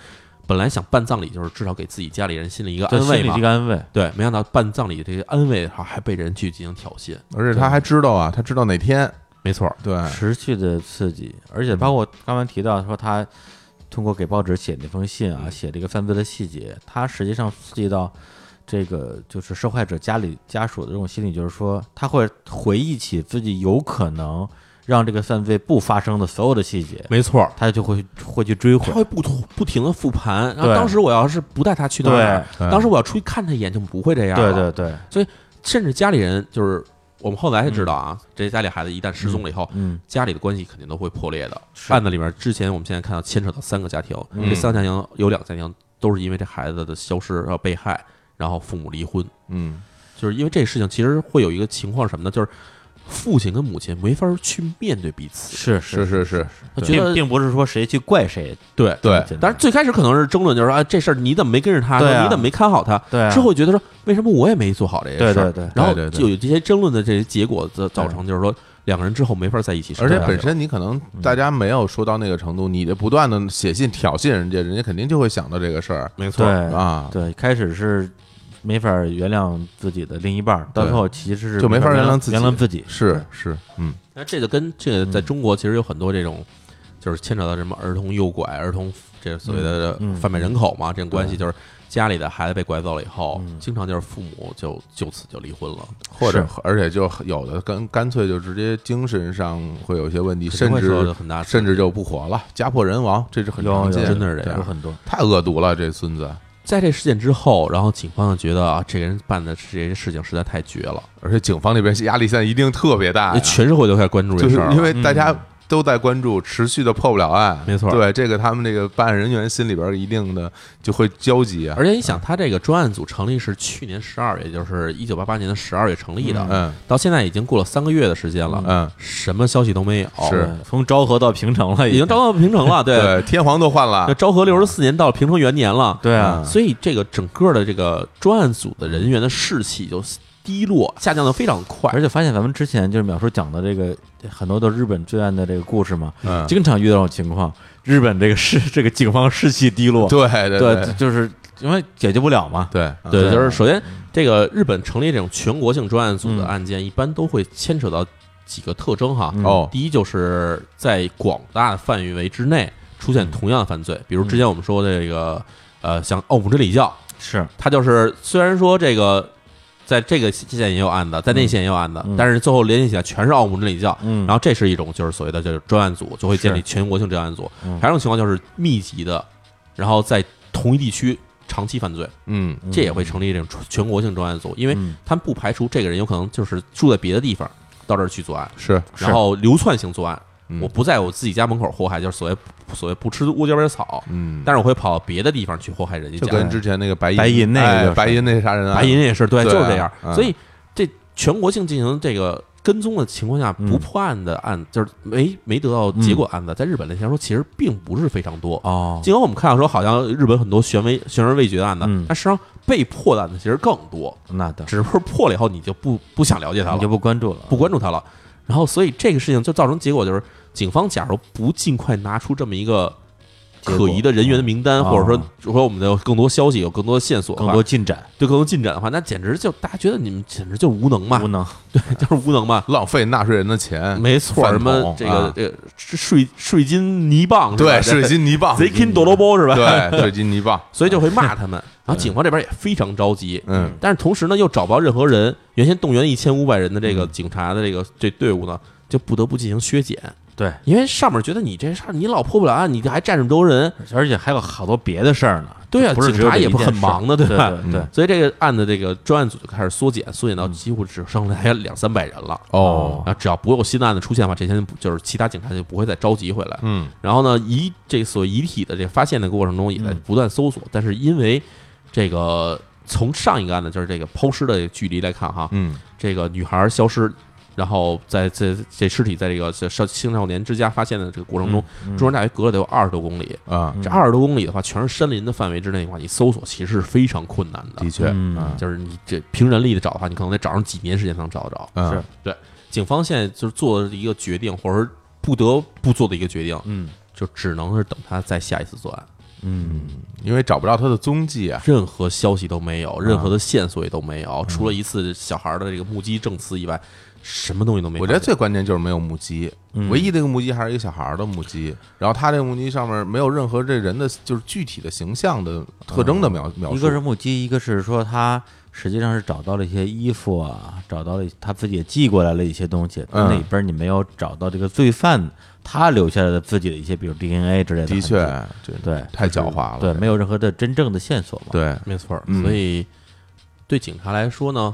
本来想办葬礼，就是至少给自己家里人心里一个，安慰嘛心里这。个安慰。对，没想到办葬礼这个安慰还还被人去进行挑衅。而且他还知道啊，他知道哪天，没错，对，持续的刺激，而且包括刚刚提到说他通过给报纸写那封信啊，写这个犯罪的细节，他实际上刺激到这个就是受害者家里家属的这种心理，就是说他会回忆起自己有可能让这个犯罪不发生的所有的细节，没错，他就会会去追回。他会不同不停的复盘。然后当时我要是不带他去那儿，对当时我要出去看他一眼，就不会这样对对。对所以，甚至家里人就是我们后来才知道啊，这些家里孩子一旦失踪了以后，嗯，家里的关系肯定都会破裂的。案子里面之前我们现在看到牵扯到三个家庭，嗯这三个家庭有两个家庭都是因为这孩子的消失然后被害，然后父母离婚。嗯就是因为这事情，其实会有一个情况什么呢？就是父亲跟母亲没法去面对彼此，是是是是，他觉得并并不是说谁去怪谁，对。对。但是最开始可能是争论，就是说啊，这事儿你怎么没跟着他？对啊。你怎么没看好他？对啊之后觉得说，为什么我也没做好这些事儿？对对对然后就有这些争论的这些结果，造造成就是说两个人之后没法在一起生活。而且本身你可能大家没有说到那个程度，你的不断的写信挑衅人家，人家肯定就会想到这个事儿。没错。对，啊，对，开始是没法原谅自己的另一半儿，到最后其实是就没法原原谅自己。原谅自己。是是，嗯。那这个跟这个在中国其实有很多这种，就是牵扯到什么儿童诱拐、儿童这所谓的贩卖人口嘛，这种关系就是家里的孩子被拐走了以后，嗯。经常就是父母就就此就离婚了，或者而且就有的干干脆就直接精神上会有一些问题，甚至很大甚至就不活了，家破人亡，这是很常见，真的是这样。有很多，太恶毒了，这孙子，在这事件之后，然后警方就觉得啊，这个人办的这些事情实在太绝了，而且警方那边压力现在一定特别大呀，全社会都开始关注就是这事儿了，因为大家嗯都在关注，持续的破不了案，没错。对这个他们这个办案人员心里边一定的就会焦急啊，而且你想，他这个专案组成立是去年十二月，也就是一九八八年的十二月成立的，嗯。到现在已经过了三个月的时间了，嗯，什么消息都没有，是。从昭和到平城了，已经。招到平城了，<laughs> 对，天皇都换那了，昭和六十四年到了平成元年了，对啊，所以这个整个的这个专案组的人员的士气就低落，下降的非常快。而且发现咱们之前就是淼叔讲的这个很多都是日本罪案的这个故事嘛，嗯，经常遇到这种情况，日本这个士 <laughs> 这个警方士气低落，对对对，就是因为解决不了嘛，对对，就是首先这个日本成立这种全国性专案组的嗯案件，一般都会牵扯到几个特征哈。嗯。哦，第一就是在广大的范围之内出现同样的犯罪，比如之前我们说的这个呃，像奥姆真理教，是。他就是虽然说这个在这个县也有案子，在那县也有案子，嗯。但是最后联系起来全是奥姆真理教。嗯，然后这是一种就是所谓的就是专案组，就会建立全国性专案组。嗯。还有一种情况就是密集的，然后在同一地区长期犯罪，嗯嗯。这也会成立这种全全国性专案组，因为嗯。他们不排除这个人有可能就是住在别的地方到这儿去作案，是，然后流窜性作案。嗯。我不在我自己家门口祸害，就是所谓所谓不吃窝边草，嗯，但是我会跑到别的地方去祸害人家家。就跟之前那个白银白银那个就是哎白银那啥人啊，白银也是对，对啊就是这样。嗯。所以这全国性进行这个跟踪的情况下嗯不破案的案，就是没没得到结果案子，在日本来说其实并不是非常多。哦，尽管我们看到说，好像日本很多悬未悬而未决的案子，嗯。但实际上被破的案子其实更多，那的只不过破了以后你就不不想了解它了。你就，不关注了，不关注它了。然后，所以这个事情就造成结果就是，警方假如不尽快拿出这么一个可疑的人员的名单，哦或者说说我们的有更多消息、有更多线索更，多进展，对更多进展的话，那简直就大家觉得你们简直就是无能嘛无，能，<laughs> 对，<laughs> 就是无能嘛。浪费纳税人的钱，没错，饭什么这个啊这个税税金泥棒？对税金泥棒，<laughs> 贼 king 多罗包是吧？对税金泥棒，所以就会骂他们。然后警方这边也非常着急，嗯但是同时呢又找不到任何人。原先动员一千五百人的这个警察的这个这队伍呢，就不得不进行削减，对，因为上面觉得你这事儿你老破不了案，你这还占这么多人，而且还有好多别的事儿呢，对啊警察也不很忙的对对吧？对对，所以这个案子这个专案组就开始缩减，缩减到几乎只剩下两三百人了。哦，然后只要不有新的案子出现的话，这些就是其他警察就不会再召集回来。嗯。然后呢，遗这所遗体的这个发现的过程中，也在不断搜索，但是因为这个从上一个案子就是这个抛尸的距离来看哈，嗯。这个女孩消失，然后在这这尸体在这个少青少年之家发现的这个过程中，嗯中山大学隔了得有二十多公里。啊，这二十多公里的话，全是山林的范围之内的话，你搜索其实是非常困难的。的。确，就是你这凭人力的找的话，你可能得找上几年时间才能找得着。嗯是警方现在就是做的一个决定，或者说不得不做的一个决定，嗯。就只能是等他再下一次作案。嗯。因为找不到他的踪迹啊，任何消息都没有，任何的线索也都没有，除了一次小孩的这个目击证词以外，什么东西都没。我觉得最关键就是没有目击，嗯。唯一的一个目击还是一个小孩儿的目击，然后他这个目击上面没有任何这人的就是具体的形象的特征的描描述，一个是目击，一个是说他实际上是找到了一些衣服啊，找到了他自己也寄过来了一些东西，那里边你没有找到这个罪犯他留下来的自己的一些，比如 DNA 之类的的确，这对，太狡猾了，对，没有任何的真正的线索嘛，对，没错所以对警察来说呢，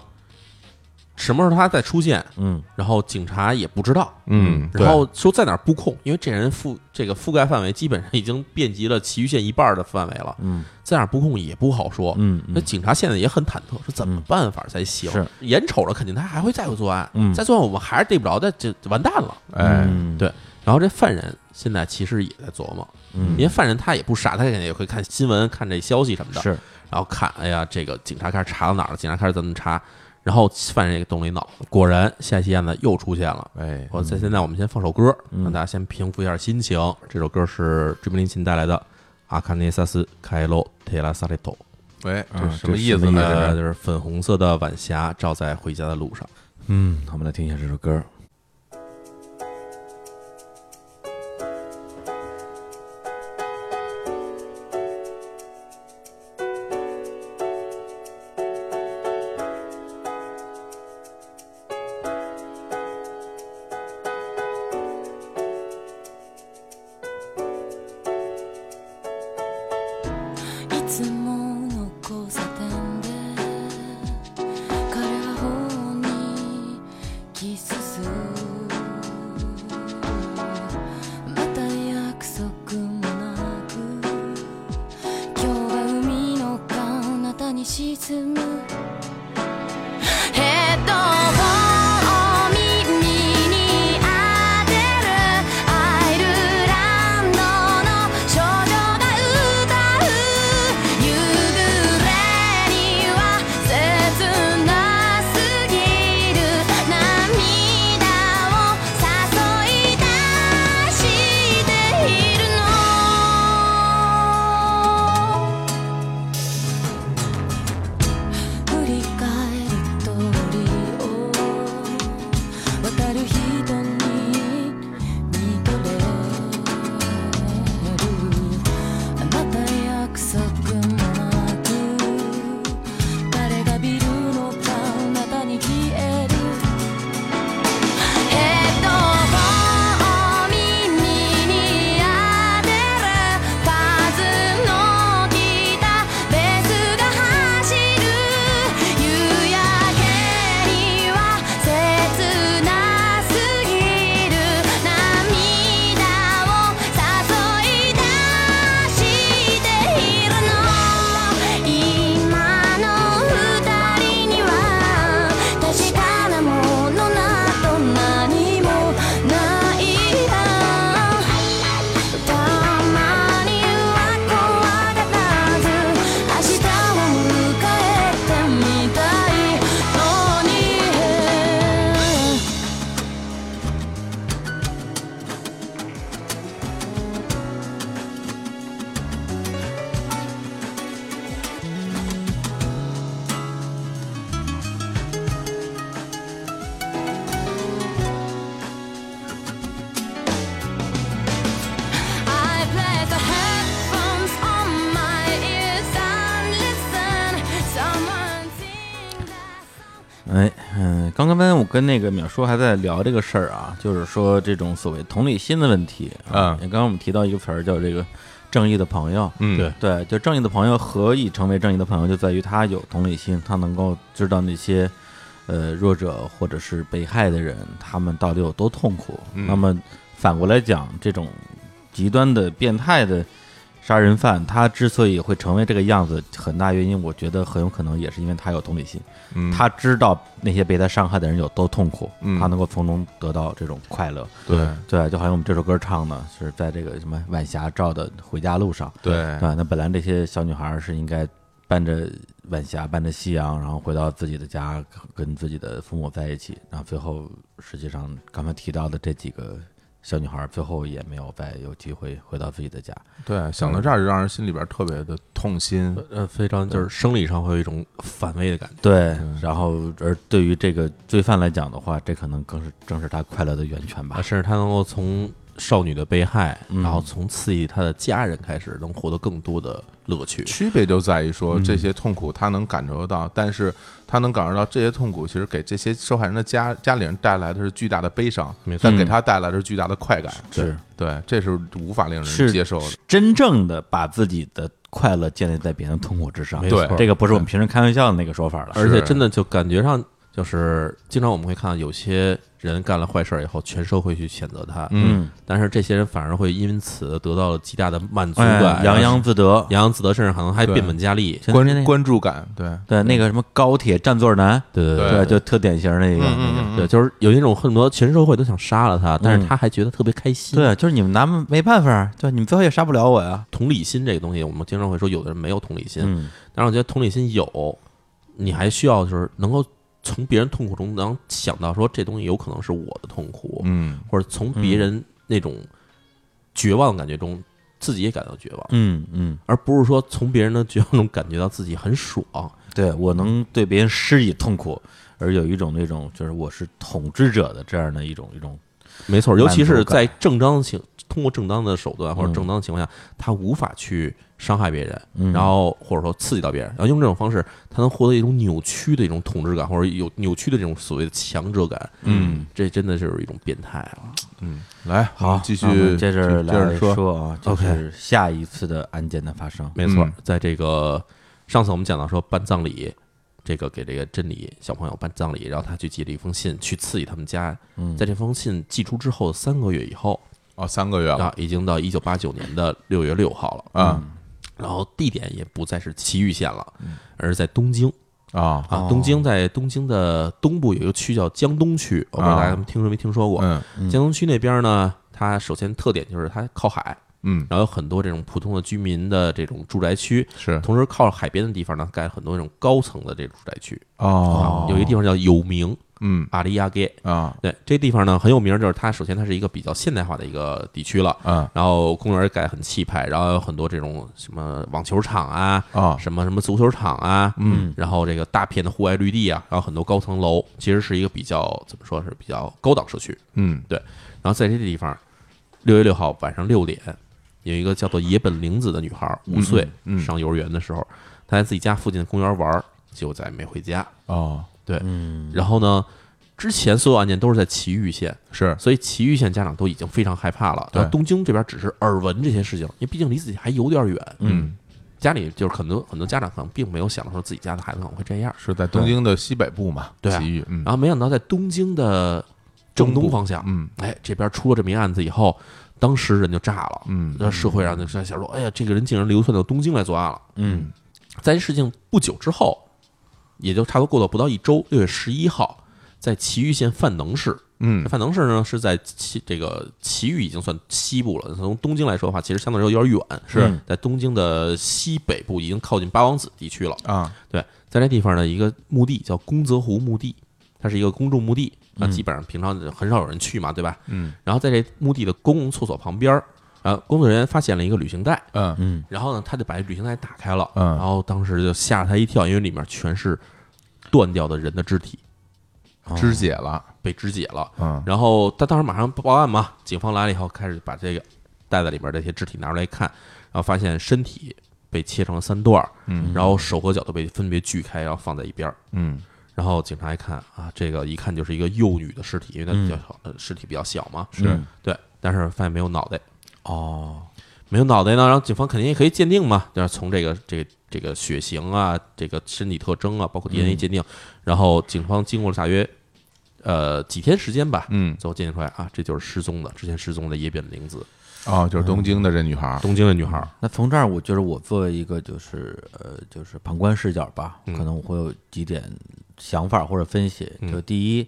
什么时候他再出现，嗯然后警察也不知道。嗯，然后说在哪儿布控，因为这人覆这个覆盖范围基本上已经遍及了祁玉县一半儿的范围了，嗯在哪儿布控也不好说。嗯嗯那警察现在也很忐忑，说怎么办法才行？是眼瞅着肯定他还会再有作案，嗯再作案我们还是逮不着，那就就完蛋了。哎，嗯对然后这犯人现在其实也在琢磨，嗯因为犯人他也不傻，他肯定也会看新闻、看这消息什么的，是然后看，哎呀，这个警察开始查到哪儿了？警察开始怎么查？然后犯人也动了一脑子，果然下一期案子又出现了。哎，我在现在我们先放首歌，嗯让大家先平复一下心情。这首歌是追梦林琴带来的《阿卡内萨斯开罗特拉萨雷托哎，啊这什么这什么意》，思呢？就是是粉红色的晚霞照在回家的路上。嗯，我们来听一下这首歌。跟那个淼叔还在聊这个事儿啊，就是说这种所谓同理心的问题啊。嗯刚刚我们提到一个词儿叫这个正义的朋友，嗯，对对，就正义的朋友何以成为正义的朋友，就在于他有同理心，他能够知道那些呃弱者或者是被害的人，他们到底有多痛苦。嗯那么反过来讲，这种极端的变态的杀人犯，他之所以会成为这个样子，很大原因，我觉得很有可能也是因为他有同理心，嗯，他知道那些被他伤害的人有多痛苦，嗯。他能够从中得到这种快乐。对。对，就好像我们这首歌唱的是在这个什么晚霞照的回家路上，对。对，那本来这些小女孩是应该伴着晚霞，伴着夕阳，然后回到自己的家，跟自己的父母在一起。然后最后，实际上刚才提到的这几个小女孩儿，最后也没有再有机会回到自己的家。对，想到这儿就让人心里边特别的痛心。呃，非常就是生理上会有一种反胃的感觉。对，然后而对于这个罪犯来讲的话，这可能更是正是他快乐的源泉吧啊，。甚至他能够从少女的被害，嗯然后从刺激她的家人开始，能获得更多的乐趣。区别就在于嗯说，这些痛苦她能感受得到，但是她能感受到这些痛苦，其实给这些受害人的家家里人带来的是巨大的悲伤但给她带来的是巨大的快感。是对，这是无法令人接受的。真正的把自己的快乐建立在别人的痛苦之上。没错这个不是我们平时开玩笑的那个说法了。而且真的就感觉上，就是经常我们会看到有些人干了坏事儿以后，全社会去谴责他，嗯，但是这些人反而会因此得到了极大的满足哎感，洋洋自得。洋洋自得，甚至可能还变本加厉。关关注感，对对那个什么高铁占座男，对对对对，就特典型那个对，就是有一种恨不得全社会都想杀了他，但嗯是他还觉得特别开心。对，就是你们拿没办法，对，你们最后也杀不了我呀。同理心这个东西，我们经常会说，有的人没有同理心，嗯，但是我觉得同理心有，你还需要就是能够从别人痛苦中能想到说这东西有可能是我的痛苦，嗯，或者从别人那种绝望的感觉中自己也感到绝望，嗯嗯，而不是说从别人的绝望中感觉到自己很爽。对我能对别人施以痛苦，而有一种那种就是我是统治者的这样的一种一种，没错，尤其是在正当情通过正当的手段或者嗯正当的情况下，他无法去伤害别人，嗯然后或者说刺激到别人，然后用这种方式，他能获得一种扭曲的一种统治感，或者有扭曲的这种所谓的强者感。嗯，这真的是一种变态啊！嗯，来，好继续接着接着来说。啊，就是下一次的案件的发生。没错，嗯在这个上次我们讲到说办葬礼，这个给这个真理小朋友办葬礼，然后他去寄了一封信去刺激他们家。嗯在这封信寄出之后三个月以后哦，三个月了啊，已经到一九八九年的六月六号了。啊然后地点也不再是崎玉县了，而是在东京啊，啊。东京在东京的东部有一个区叫江东区，我不知道大家听说没听说过。嗯江东区那边呢，它首先特点就是它靠海，嗯，然后有很多这种普通的居民的这种住宅区，是。同时靠海边的地方呢，盖了很多这种高层的这种住宅区。哦。有一个地方叫有名嗯。阿里亚街，啊。对，这地方呢很有名，就是它首先它是一个比较现代化的一个地区了。嗯然后公园盖得很气派，然后有很多这种什么网球场啊，啊。什么什么足球场啊，嗯，然后这个大片的户外绿地啊，然后很多高层楼，其实是一个比较怎么说是比较高档社区。嗯。对。然后在这地方，六月六号晚上六点，有一个叫做野本玲子的女孩，五岁，上幼儿园的时候，她在自己家附近的公园玩儿，结果再没回家。哦。嗯。然后呢，之前所有案件都是在埼玉县，是。所以埼玉县家长都已经非常害怕了。对然后东京这边只是耳闻这些事情，因为毕竟离自己还有点远。嗯。家里就是很多很多家长可能并没有想到说自己家的孩子可能会这样，是在东京的西北部嘛，对啊埼玉嗯。然后没想到在东京的正东方向，嗯。哎，这边出了这么一案子以后，当时人就炸了。嗯。那社会上就在想说，哎呀，这个人竟然流窜到东京来作案了。嗯。在这事情不久之后，也就差不多过了不到一周，六月十一号，在埼玉县范能市，嗯。这范能市呢是在埼这个埼玉已经算西部了，从东京来说的话，其实相对来说有点远，是。在东京的西北部，已经靠近八王子地区了。啊。对，在这地方呢，一个墓地叫宫泽湖墓地，它是一个公众墓地，啊，嗯。基本上平常很少有人去嘛，对吧？嗯。然后在这墓地的公共厕所旁边儿，然后工作人员发现了一个旅行袋，嗯。嗯。然后呢，他就把这旅行袋打开了，嗯然后当时就吓了他一跳，因为里面全是断掉的人的肢体，肢解了被肢解了。嗯。然后他当时马上报案嘛，警方来了以后，开始把这个袋子里面这些肢体拿出来看，然后发现身体被切成了三段儿，嗯。然后手和脚都被分别锯开，然后放在一边儿。嗯然后警察一看啊，这个一看就是一个幼女的尸体，因为她比较小，呃尸体比较小嘛，是。嗯。对，但是发现没有脑袋，哦，没有脑袋呢，然后警方肯定也可以鉴定嘛，就是从这个这个这个血型啊，这个身体特征啊，包括 DNA 鉴定，然后警方经过了大约呃几天时间吧，嗯，最后鉴定出来啊，这就是失踪的之前失踪的野本玲子，哦，就是东京的这女孩儿，东京的女孩儿，那从这儿，我觉得我作为一个就是呃，就是旁观视角吧，嗯。可能我会有几点想法或者分析。嗯就第一，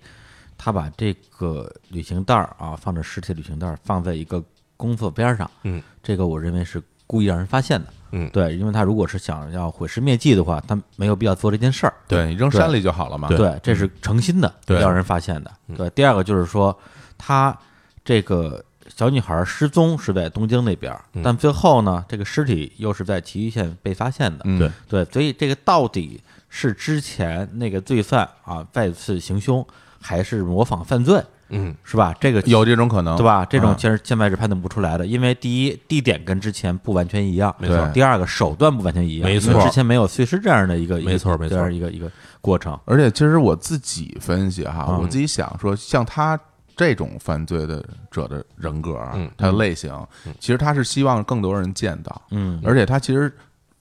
他把这个旅行袋儿啊，放着尸体旅行袋儿放在一个工作边儿上，嗯，这个我认为是故意让人发现的。嗯对，因为他如果是想要毁尸灭迹的话，他没有必要做这件事儿。对你扔山里就好了嘛。对，这是诚心的，对让人发现的。对，第二个就是说，他这个小女孩失踪是在东京那边儿，但最后呢，这个尸体又是在崎玉县被发现的。嗯，对对，所以这个到底是之前那个罪犯啊再次行凶，还是模仿犯罪，嗯。是吧？这个有这种可能，对吧？这种啊其实现在是判断不出来的，因为第一地点跟之前不完全一样，没错。第二个手段不完全一样，没错。之前没有碎尸这样的一个没错没错。一个这样一个一个过程。而且其实我自己分析哈，嗯。我自己想说，像他这种犯罪的者的人格啊嗯，他的类型，其实他是希望更多人见到，嗯。而且他其实。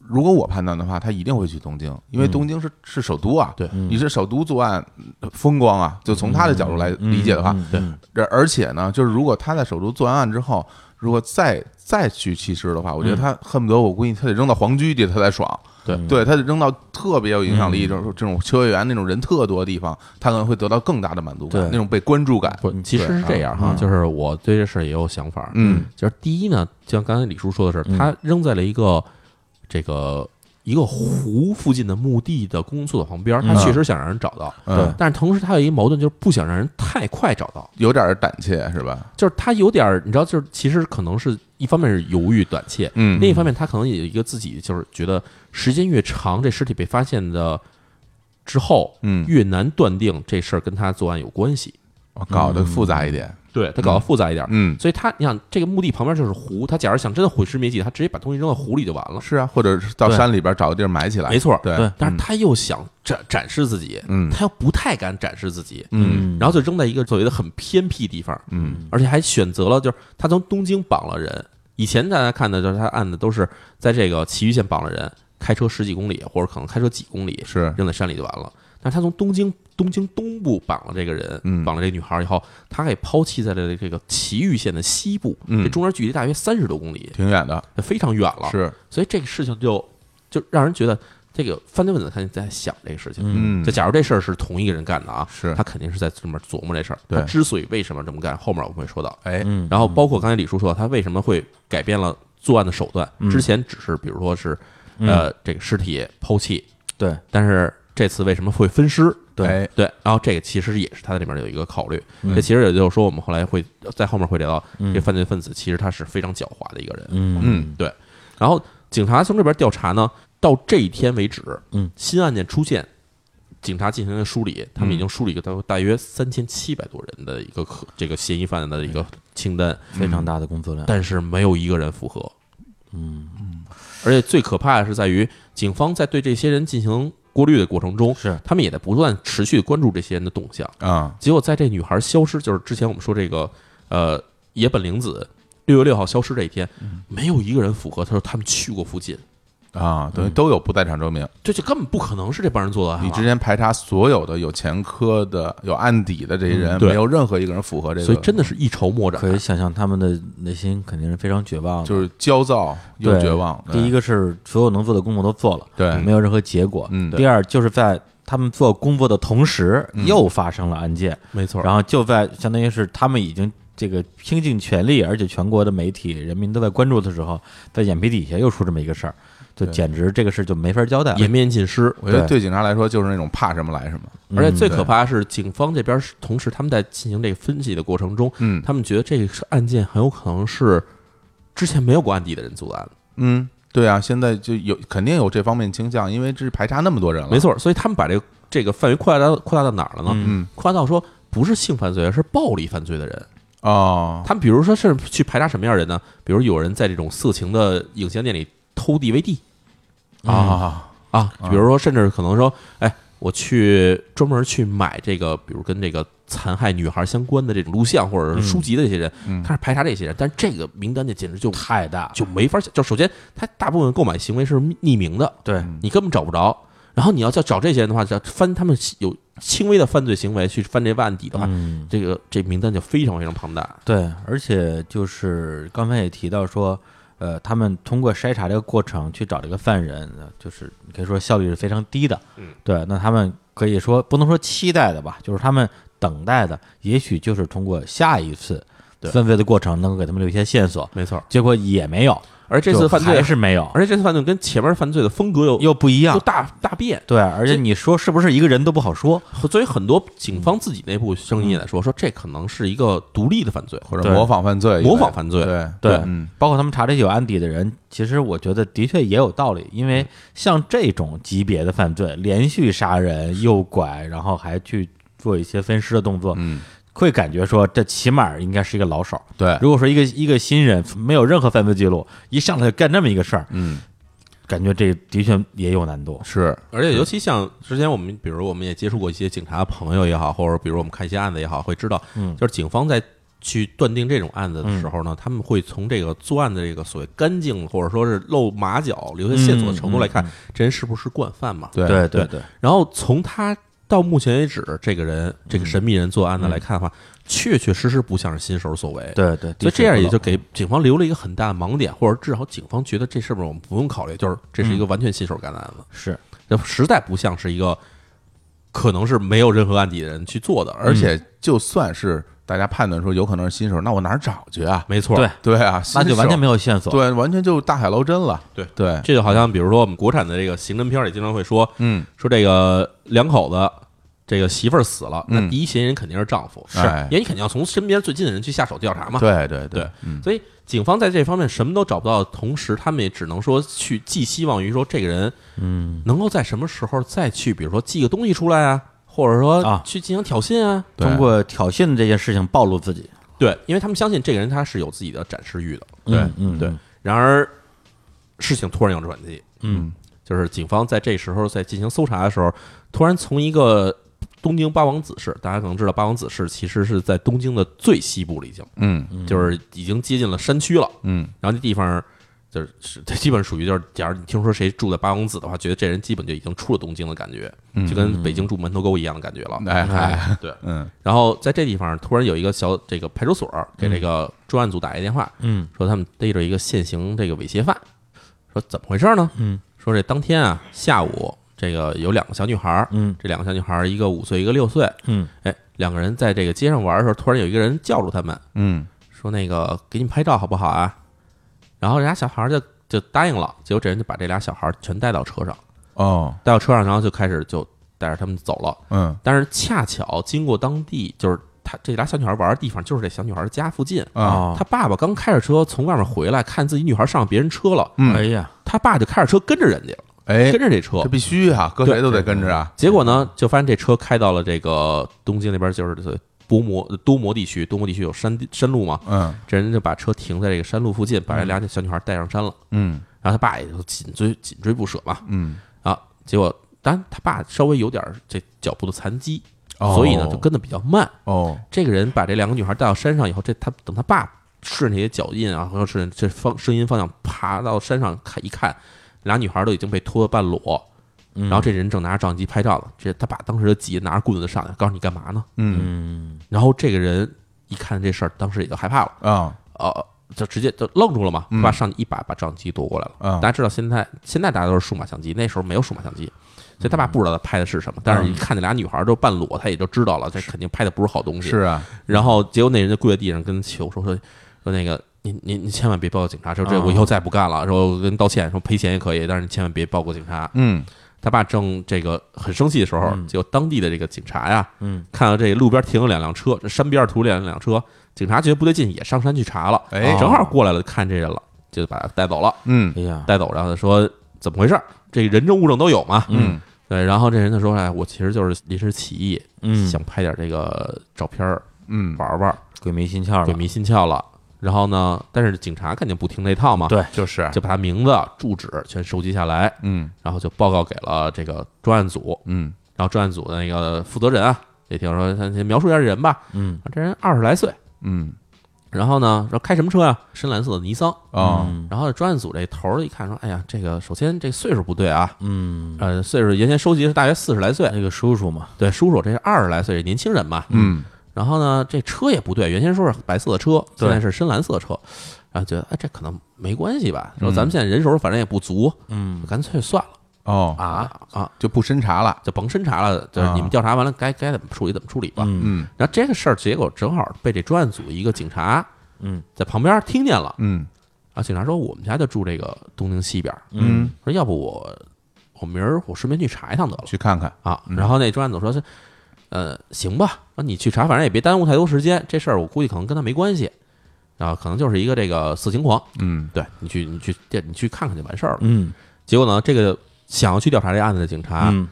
如果我判断的话，他一定会去东京，因为东京是是首都啊。对你是首都作案，呃风光啊。就从他的角度来理解的话，嗯嗯而而且呢，就是如果他在首都做完案之后，如果再再去弃尸的话，我觉得他恨不得我估计他得扔到黄居去，他才爽。对对，他得扔到特别有影响力，嗯这种这种秋叶原那种人特多的地方，他可能会得到更大的满足感对，那种被关注感。不，其实是这样哈，嗯就是我对这事儿也有想法，嗯，就是第一呢，就像刚才李叔说的是，嗯他扔在了一个这个一个湖附近的墓地的公厕的旁边，他嗯确实想让人找到，嗯，但是同时他有一个矛盾，就是不想让人太快找到，有点胆怯是吧？就是他有点儿，你知道，就是其实可能是一方面是犹豫胆怯，嗯。另一方面他可能也有一个自己就是觉得时间越长，这尸体被发现的之后，嗯。越难断定这事儿跟他作案有关系，我搞得复杂一点。对他搞得复杂一点，嗯，所以他你想这个墓地旁边就是湖，他假如想真的毁尸灭迹，他直接把东西扔到湖里就完了。是啊，或者是到山里边找个地儿埋起来。没错对对但是他又想展展示自己，嗯他又不太敢展示自己，嗯然后就扔在一个所谓的很偏僻地方，嗯而且还选择了就是他从东京绑了人。以前大家看的就是他案子都是在这个崎玉县绑了人，开车十几公里或者可能开车几公里，是扔在山里就完了。但是他从东京东京东部绑了这个人，嗯绑了这个女孩以后，他给抛弃在了这个埼玉县的西部，嗯这中间距离大约三十多公里，挺远的，非常远了。是所以这个事情就就让人觉得这个犯罪分子他在想这个事情。嗯就假如这事儿是同一个人干的啊，是他肯定是在这么琢磨这事儿。他之所以为什么这么干，后面我们会说到。哎嗯，然后包括刚才李叔说，他为什么会改变了作案的手段？之前只是比如说是呃这个尸体抛弃，对但是这次为什么会分尸？对哎对，然后这个其实也是他在里面有一个考虑。这其实也就是说，我们后来会在后面会聊到，这犯罪分子其实他是非常狡猾的一个人。嗯嗯对。然后警察从这边调查呢，到这一天为止，嗯，新案件出现，警察进行了梳理，他们已经梳理一个大大约三千七百多人的一个可这个嫌疑犯的一个清单，非常大的工作量。但是没有一个人符合。嗯嗯而且最可怕的是在于，警方在对这些人进行过滤的过程中，是。他们也在不断持续关注这些人的动向。啊，结果在这女孩消失，就是之前我们说这个呃野本玲子六月六号消失这一天，没有一个人符合他说他们去过附近，啊，等于都有不在场证明。这就根本不可能是这帮人做的。你之前排查所有的有前科的、有案底的这些人，没有任何一个人符合这个，所以真的是一筹莫展。可以想象他们的内心肯定是非常绝望的，就是焦躁又绝望。第一个个是所有能做的工作都做了，对没有任何结果。嗯第二就是在他们做工作的同时，又发生了案件，没错，然后就在相当于是他们已经这个拼尽全力，而且全国的媒体、人民都在关注的时候，在眼皮底下又出这么一个事儿，就简直这个事就没法交代了。颜面尽失。我觉得对对警察来说就是那种怕什么来什么。而且最可怕的是，警方这边是同时他们在进行这个分析的过程中，嗯他们觉得这个案件很有可能是之前没有过案底的人作案的。嗯，对啊，现在就有肯定有这方面倾向，因为这是排查那么多人了。没，错，所以他们把这个这个范围扩大到扩大到哪儿了呢？嗯扩大到说不是性犯罪，而是暴力犯罪的人。哦，他们比如说是去排查什么样的人呢？比如有人在这种色情的影像店里偷 DVD 啊，啊，比如说甚至可能说，哎，我去专门去买这个，比如跟这个残害女孩相关的这种录像或者是书籍的这些人，嗯开始排查这些人，但是这个名单就简直就太大，就没法想，就首先他大部分购买行为是匿名的，对，你根本找不着。然后你要叫找这些人的话，要翻他们有轻微的犯罪行为去翻这案底的话，嗯，这个这名单就非常非常庞大。对，而且就是刚才也提到说，呃，他们通过筛查这个过程去找这个犯人，呃就是你可以说效率是非常低的。嗯，对，那他们可以说不能说期待的吧，就是他们等待的，也许就是通过下一次对。犯罪的过程能够给他们留一些线索，没错，结果也没有，而这次犯罪还是没有，而且这次犯罪跟前面犯罪的风格又又不一样又。大大变。对，而且你说是不是一个人都不好说，所以很多警方自己内部声音也在说，说这可能是一个独立的犯罪，或者模仿犯罪，模仿犯罪对对嗯包括他们查这些有案底的人，其实我觉得的确也有道理，因为像这种级别的犯罪，连续杀人、诱拐，然后还去做一些分尸的动作，嗯，会感觉说这起码应该是一个老手。对，如果说一个一个新人没有任何犯罪记录，一上来就干这么一个事儿，嗯。感觉这的确也有难度。是，而且尤其像之前我们，比如我们也接触过一些警察朋友也好，或者比如我们看一些案子也好，会知道，嗯。就是警方在去断定这种案子的时候呢，他们会从这个作案的这个所谓干净或者说是露马脚、留下线索的程度来看，这人是不是惯犯嘛？对对对。对，然后从他到目前为止，这个人这个神秘人作案的来看的话，确确实实不像是新手所为。对对，所以这样也就给警方留了一个很大的盲点，或者至少警方觉得这是不是我们不用考虑，就是这是一个完全新手干的案子，是。这实在不像是一个可能是没有任何案底的人去做的，而且就算是大家判断说有可能是新手，那我哪儿找去啊？没错，对。对啊，那就完全没有有线索。对，完全就大海捞针了。对。对，这就好像比如说我们国产的这个刑侦片里经常会说嗯，说这个两口子。这个媳妇儿死了，那嗯。第一嫌疑人肯定是丈夫，是。哎。因为你肯定要从身边最近的人去下手调查嘛。对对对，嗯。所以警方在这方面什么都找不到，同时他们也只能说去寄希望于说这个人嗯，能够在什么时候再去，比如说寄个东西出来啊，或者说啊。去进行挑衅啊。通过挑衅这件事情暴露自己。对，因为他们相信这个人他是有自己的展示欲的。对。嗯嗯，对，然而事情突然有转机，嗯。就是警方在这时候在进行搜查的时候，突然从一个东京八王子市，大家可能知道八王子市其实是在东京的最西部了，已经。嗯。就是已经接近了山区了。嗯。然后这地方就是是这基本属于就是，假如你听说谁住在八王子的话，觉得这人基本就已经出了东京的感觉，就跟北京住门头沟一样的感觉了。哎嗨，<laughs> 对。嗯然后在这地方突然有一个小这个派出所给这个专案组打一电话，嗯说他们逮着一个现行这个猥亵犯，说怎么回事呢？嗯说这当天啊下午，这个有两个小女孩儿，嗯这两个小女孩儿一个五岁，一个六岁，嗯哎，两个人在这个街上玩的时候，突然有一个人叫住他们，嗯说那个给你们拍照好不好啊？然后人家小孩儿就就答应了，结果这人就把这俩小孩儿全带到车上，哦带到车上，然后就开始就带着他们走了。嗯但是恰巧经过当地，就是他这俩小女孩玩的地方，就是这小女孩的家附近。啊哦他爸爸刚开着车从外面回来，看自己女孩上别人车了，嗯哎呀，他爸就开着车跟着人家了，哎跟，着这车这。必须啊，搁谁都得跟着啊。结果呢，就发现这车开到了这个东京那边，就是多摩多摩地区，多摩地区有山山路嘛，嗯这人就把车停在这个山路附近，把这俩小女孩带上山了。嗯然后他爸也就紧追紧追不舍嘛。嗯，啊，结果当然他爸稍微有点这脚步的残疾，哦所以呢就跟的比较慢。哦这个人把这两个女孩带到山上以后，这他等他爸顺着那些脚印啊，和顺着这方声音方向爬到山上看一看，俩女孩都已经被拖得半裸。然后这人正拿着照相机拍照呢，这他爸当时就急，拿着棍子就上来，告诉你干嘛呢？嗯嗯然后这个人一看这事儿，当时也就害怕了，啊呃，就直接就愣住了嘛，嗯他爸上去一把把照相机夺过来了。嗯大家知道现在现在大家都是数码相机，那时候没有数码相机，所以他爸不知道他拍的是什么，但是一看那俩女孩都半裸，他也就知道了，这肯定拍的不是好东西。是啊然后结果那人就跪在地上跟求说说说那个你你你千万别报警察，说这我以后再也不干了，说我跟你道歉，说赔钱也可以，但是你千万别报过警察。嗯他爸正这个很生气的时候，嗯。结果当地的这个警察呀，嗯，看到这个路边停了两辆车，这山边停了两辆车，警察觉得不对劲，也上山去查了，哎。正好过来了，看这人了，就把他带走了，嗯。哎呀，带走，然后他说怎么回事儿？这人证物证都有嘛？嗯。对，然后这人就说，哎，我其实就是临时起意，嗯。想拍点这个照片儿嗯。玩玩，鬼迷心窍了，鬼迷心窍了。然后呢，但是警察肯定不听那套嘛，对，就是。就把他名字、住址全收集下来，嗯。然后就报告给了这个专案组。嗯。然后专案组的那个负责人啊，也听说他先描述一下人吧，嗯。啊这人二十来岁，嗯。然后呢，说开什么车呀？深蓝色的尼桑。啊嗯。然后专案组这头儿一看说，哎呀，这个首先这岁数不对啊，嗯，呃，岁数原先收集是大约四十来岁，那个叔叔嘛，对，叔叔这是二十来岁，年轻人嘛，嗯然后呢，这车也不对，原先说是白色的车，现在是深蓝色车，然后觉得哎，这可能没关系吧？说嗯咱们现在人手反正也不足，嗯。干脆算了。哦。啊啊，就不深查了，就甭深查了，就是啊。你们调查完了，该该怎么处理怎么处理吧。嗯。嗯。然后这个事儿结果正好被这专案组一个警察嗯。在旁边听见了，嗯。啊，警察说我们家就住这个东京西边儿，嗯，说要不我我明儿我顺便去查一趟得了。去看看，啊。嗯。然后那专案组说是，呃，行吧，那你去查，反正也别耽误太多时间，这事儿我估计可能跟他没关系，啊，可能就是一个这个色情狂，嗯。对你去你去你去看看就完事儿了。嗯。结果呢，这个想要去调查这案子的警察，嗯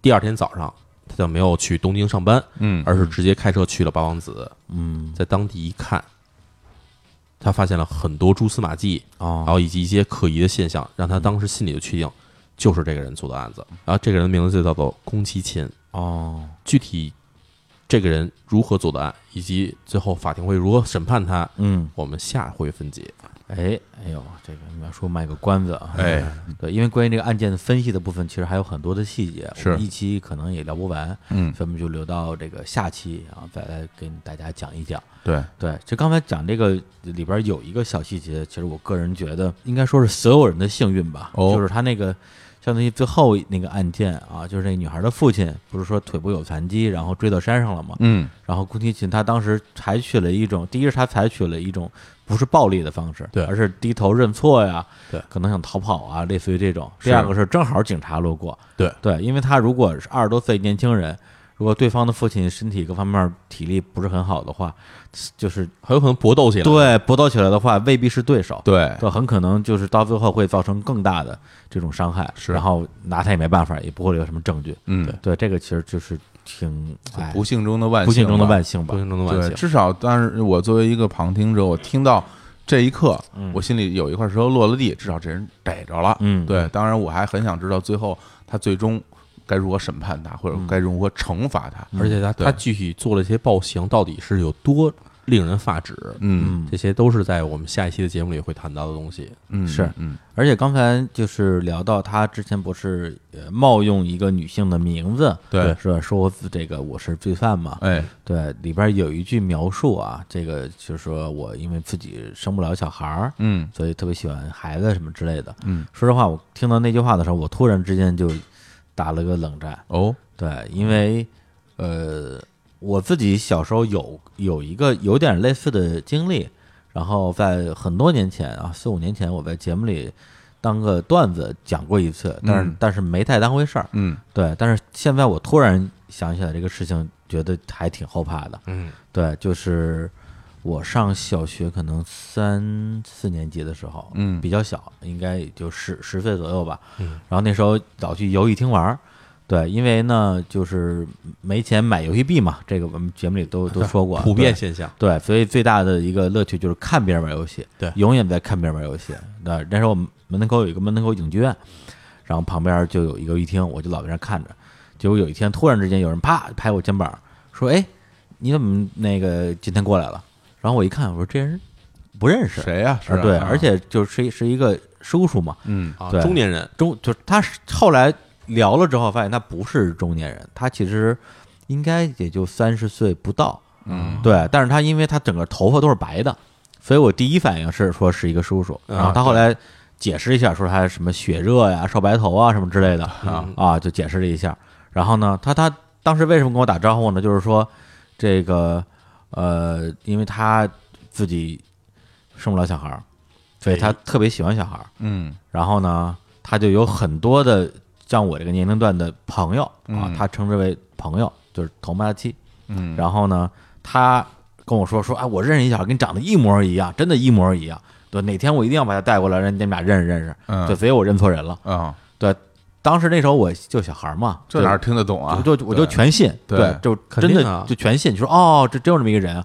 第二天早上他就没有去东京上班，嗯，而是直接开车去了八王子，嗯。在当地一看，他发现了很多蛛丝马迹，然哦后以及一些可疑的现象，让他当时心里就确定就是这个人做的案子。然后这个人的名字就叫做宫崎勤，哦具体这个人如何做的案，以及最后法庭会如何审判他，嗯。我们下回分解。哎哎呦，这个你要说卖个关子啊，哎，对，因为关于这个案件的分析的部分，其实还有很多的细节，是。一期可能也聊不完，嗯。所以我们就留到这个下期啊，再来跟大家讲一讲。对，对，就刚才讲这个里边有一个小细节，其实我个人觉得应该说是所有人的幸运吧，哦。就是他那个相当于最后那个案件啊，就是那女孩的父亲不是说腿部有残疾，然后追到山上了嘛？嗯然后宫崎勤他当时采取了一种，第一是他采取了一种不是暴力的方式，对而是低头认错呀，对可能想逃跑啊，类似于这种。第二个是正好警察路过，对对，因为他如果是二十多岁年轻人，如果对方的父亲身体各方面体力不是很好的话，就是很有可能搏斗起来。对搏斗起来的话，未必是对手，对，对，很可能就是到最后会造成更大的这种伤害，是然后拿他也没办法，也不会有什么证据。嗯，对，这个其实就是挺哎不幸中的万不幸中的万幸吧不。幸中的万对，幸。至少但是我作为一个旁听者，我听到这一刻，嗯我心里有一块石头落了地，至少这人逮着了。嗯对，当然我还很想知道最后他最终该如何审判他，或者该如何惩罚他。而且他他具体做了一些暴行，到底是有多令人发指？嗯这些都是在我们下一期的节目里会谈到的东西。嗯，是嗯而且刚才就是聊到他之前不是呃冒用一个女性的名字，对是吧？说这个我是罪犯嘛，哎，对，里边有一句描述啊，这个就是说我因为自己生不了小孩儿，嗯所以特别喜欢孩子什么之类的。嗯，说实话，我听到那句话的时候，我突然之间就打了个冷战。哦，对，因为呃，我自己小时候有有一个有点类似的经历，然后在很多年前啊，四五年前，我在节目里当个段子讲过一次，但是、嗯但是没太当回事儿。嗯对，但是现在我突然想起来这个事情，觉得还挺后怕的。嗯对，就是我上小学可能三四年级的时候，嗯比较小，应该也就十十岁左右吧。嗯，然后那时候老去游戏厅玩儿，对，因为呢就是没钱买游戏币嘛，这个我们节目里都都说过，普遍现象。对，所以最大的一个乐趣就是看别人玩游戏，对永远在看别人玩游戏。那，那时候我们门口有一个门口影剧院，然后旁边就有一个游戏厅，我就老在那儿看着。结果有一天突然之间有人啪拍我肩膀，说：“哎，你怎么那个今天过来了？”然后我一看，我说这人不认识，谁呀？是啊？对，啊。而且就是是一个叔叔嘛，嗯。中年人，中就是他后来聊了之后发现他不是中年人，他其实应该也就三十岁不到，嗯。对，但是他因为他整个头发都是白的，所以我第一反应是说是一个叔叔，啊然后他后来解释一下说他什么血热呀、少白头啊什么之类的。啊啊，就解释了一下。然后呢，他他当时为什么跟我打招呼呢？就是说这个呃，因为他自己生不了小孩儿，所以他特别喜欢小孩儿。嗯然后呢，他就有很多的像我这个年龄段的朋友啊嗯，他称之为朋友，就是同妈期。嗯，然后呢，他跟我说说，哎，我认识一小孩，跟你长得一模一样，真的，一模一样。对，哪天我一定要把他带过来，让你们俩认识认识。嗯对，所以我认错人了。啊，对，当时那时候我就小孩嘛，这哪儿听得懂啊？我就我就全信，对对，就真的啊。就全信，就说哦，这真有这么一个人。啊。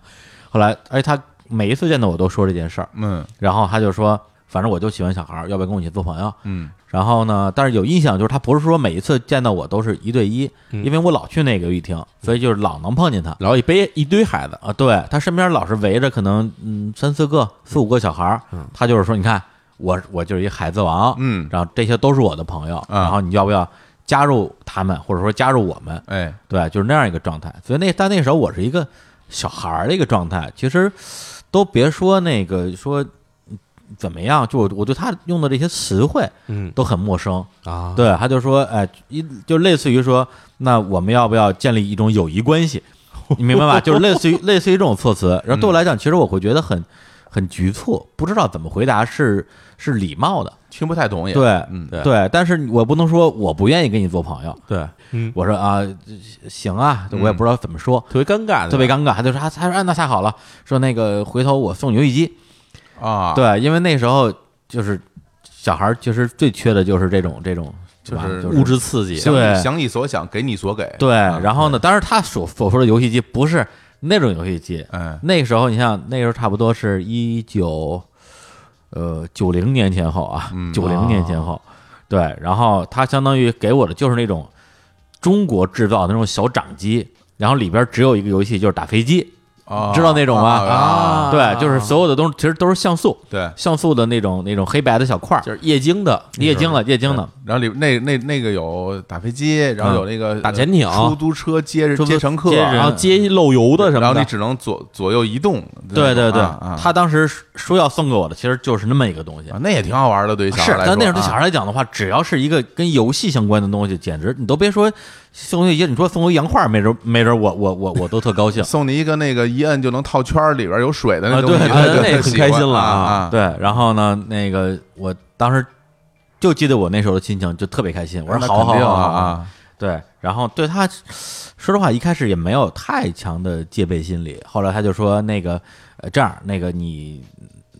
后来，而且他每一次见到我都说这件事儿，嗯。然后他就说反正我就喜欢小孩儿，要不要跟我一起做朋友？嗯。然后呢，但是有印象就是他不是说每一次见到我都是一对一，嗯。因为我老去那个游戏厅，所以就是老能碰见他。然后一背一堆孩子，啊，对他身边老是围着可能嗯三四个、四五个小孩儿，他就是说，你看我我就是一孩子王，嗯然后这些都是我的朋友，啊然后你要不要加入他们，或者说加入我们？哎对，就是那样一个状态。所以那但那时候我是一个小孩儿的一个状态，其实都别说那个说嗯怎么样，就我我对他用的这些词汇嗯都很陌生。啊，对，他就说，哎，一就类似于说，那我们要不要建立一种友谊关系？你明白吧？<laughs> 就是类似于类似于这种措辞。然后对我来讲，其实我会觉得很很局促，不知道怎么回答是是礼貌的。听不太懂也对，嗯对对，但是我不能说我不愿意跟你做朋友。对，嗯，我说啊，行啊，我也不知道怎么说，特别尴尬，特别尴尬。他就说，他他说，啊那太好了，说那个回头我送你游戏机。啊，对，因为那时候就是小孩儿，其实最缺的就是这种这种，吧就是物质刺激，想对你想你所想，给你所给，对，啊然后呢，当然他所所说的游戏机不是那种游戏机，哎。那个时候你像那时候差不多是一九呃九零年前后啊嗯，九零年前后，对，然后它相当于给我的就是那种中国制造的那种小掌机，然后里边只有一个游戏就是打飞机，啊知道那种吗？啊对，就是所有的东西其实都是像素，对，像素的那种那种黑白的小块儿，就是液晶的，液晶的，液晶的，然后里那那那个有打飞机，然后有那个打潜艇。出租车接接乘客，然后接漏油的什么的，然后你只能左左右移动，对对对他当时说要送给我的，其实就是那么一个东西。啊。那也挺好玩的，对于小是孩，来说，但那时候对小啊孩来讲的话，只要是一个跟游戏相关的东西，简直你都别说送游戏机，你说送我一洋画，没准没准我我我我都特高兴。<laughs> 送你一个那个一摁就能套圈儿，里边有水的那啊东西，对对对那很开心了啊！对，然后呢，那个我当时就记得我那时候的心情就特别开心，我说好好好啊啊！对，然后对他，说实话，一开始也没有太强的戒备心理。后来他就说：“那个，呃，这样，那个你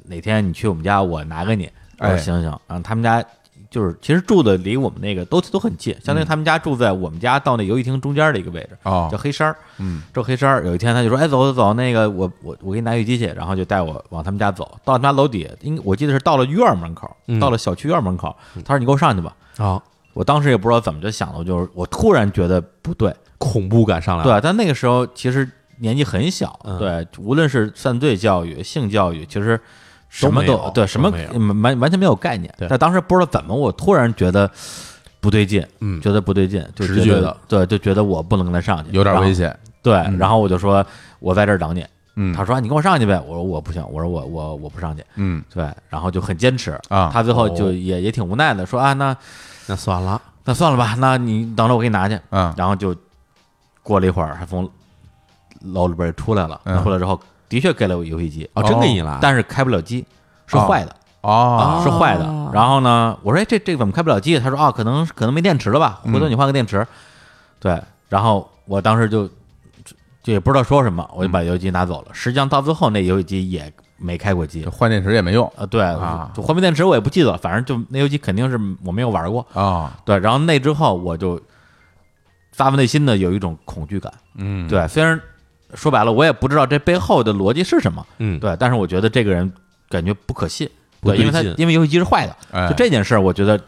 哪天你去我们家，我拿给你。”我说：“哎行行。”然后他们家就是其实住的离我们那个都都很近，相当于他们家住在我们家到那游戏厅中间的一个位置，哦叫黑山儿。嗯这黑山儿有一天他就说：“哎，走走走，那个我我我给你拿游戏机去。”然后就带我往他们家走，到他们家楼底，应我记得是到了院儿门口，嗯到了小区院儿门口。他说：“你给我上去吧。”啊，我当时也不知道怎么就想的，就是我突然觉得不对，恐怖感上来了，对，但那个时候其实年纪很小，嗯对，无论是犯罪教育、性教育，其实什么都对什么完完全没有概念。对但当时不知道怎么，我突然觉得不对劲，嗯觉得不对劲，就觉得直觉的对，就觉得我不能跟他上去，有点危。险。对，嗯然后我就说我在这儿等你。嗯，他说啊你跟我上去呗，我说我不行，我说我我我不上去。嗯对，然后就很坚持啊他最后就哦也也挺无奈的，说啊那那算了，那算了吧，那你等着我给你拿去。嗯然后就过了一会儿，他从楼里边出来了。嗯出来之后，的确给了我游戏机，哦，真给你了，但是开不了机，是哦坏的，哦是坏的。然后呢，我说哎，这这怎么开不了机？他说啊，可能可能没电池了吧，回头你换个电池。对，然后我当时就就也不知道说什么，我就把游戏机拿走了。实际上到最后，那游戏机也没开过机。换电池也没用啊，对，啊就换没电池我也不记得了，反正就那游戏机肯定是我没有玩过。啊。对，然后那之后我就发自内心的有一种恐惧感。嗯，对，虽然说白了，我也不知道这背后的逻辑是什么，嗯，对，但是我觉得这个人感觉不可信，对，对因为他因为游戏机是坏的，哎就这件事儿，我觉得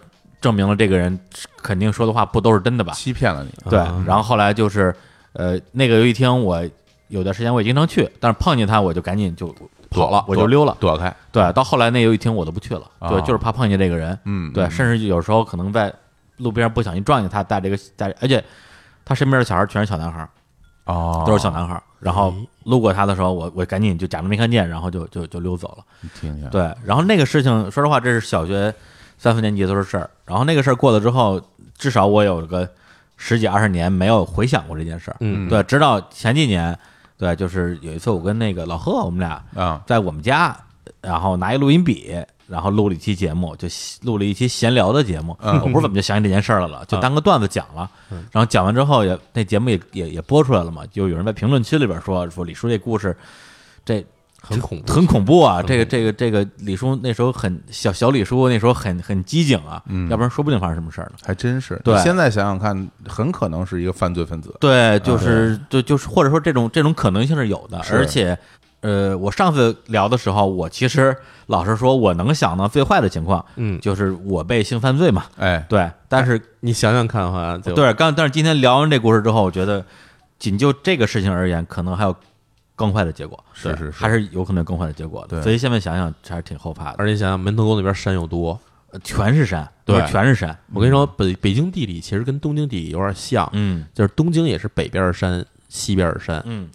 证明了这个人肯定说的话不都是真的吧？欺骗了你。对啊，然后后来就是呃，那个游戏厅我有段时间我也经常去，但是碰见他我就赶紧就跑了，我就溜了。躲开。对，到后来那游戏厅我都不去了，对，啊就是怕碰见这个人，嗯，对，嗯甚至有时候可能在路边不小心撞见他带这个带，而且他身边的小孩全是小男孩，哦，都是小男孩。然后路过他的时候，我我赶紧就假装没看见，然后就就就溜走了。你听听。对，然后那个事情，说实话，这是小学三四年级的时候事儿。然后那个事儿过了之后，至少我有个十几二十年没有回想过这件事儿。嗯对，直到前几年，对，就是有一次我跟那个老贺，我们俩啊，在我们家，然后拿一录音笔，然后录了一期节目，就录了一期闲聊的节目。嗯我不知道怎么就想起这件事儿来了，就当个段子讲了。然后讲完之后也那节目也也也播出来了嘛，就有人在评论区里边说说李叔这故事，这很恐怖，很恐怖啊！这个这个这个李叔那时候很小小李叔那时候很很机警啊，嗯要不然说不定发生什么事儿呢。还真是。对现在想想看，很可能是一个犯罪分子。对，就是就就是或者说这种这种可能性是有的，而且呃，我上次聊的时候，我其实老实说，我能想到最坏的情况，嗯，就是我被性犯罪嘛。哎，对，但是你想想看哈，就对，刚但是今天聊完这故事之后，我觉得仅就这个事情而言，可能还有更坏的结果，是是是。还是有可能有更坏的结果的。对。所以现在想想还是挺后怕的，而且想想门头沟那边山又多，呃全是山，对。全是山。我跟你说，北北京地理其实跟东京地理有点像，嗯。就是东京也是北边是山，西边是山，嗯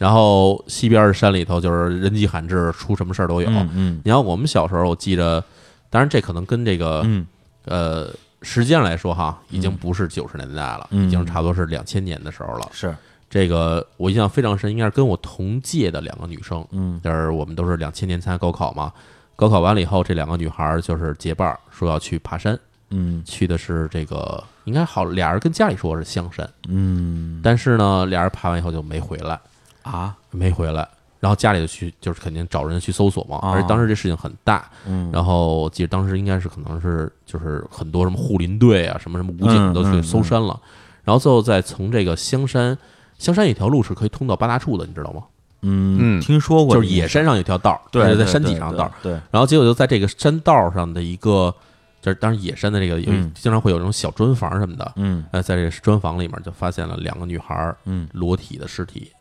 然后西边的山里头就是人迹罕至，出什么事儿都有。嗯嗯。你看我们小时候，我记得，当然这可能跟这个、嗯。呃时间来说哈，已经不是九十年代了，嗯。已经差不多是两千年的时候了。是。这个我印象非常深，应该是跟我同届的两个女生，嗯。就是我们都是两千年参加高考嘛。高考完了以后，这两个女孩儿就是结伴儿说要去爬山，嗯。去的是这个应该好俩人跟家里说是香山，嗯。但是呢，俩人爬完以后就没回来，啊没回来。然后家里就去，就是肯定找人去搜索嘛。啊而且当时这事情很大，嗯然后我记得当时应该是可能是就是很多什么护林队啊，什么什么武警都去搜山了。然后最后再从这个香山，香山有一条路是可以通到八大处的，你知道吗？嗯嗯听说过就是野山上有条道儿，对，在山脊上的道儿。对，然后结果就在这个山道上的一个，就是当然野山的这个有嗯经常会有这种小砖房什么的，嗯呃，在这个砖房里面就发现了两个女孩儿嗯，裸体的尸体，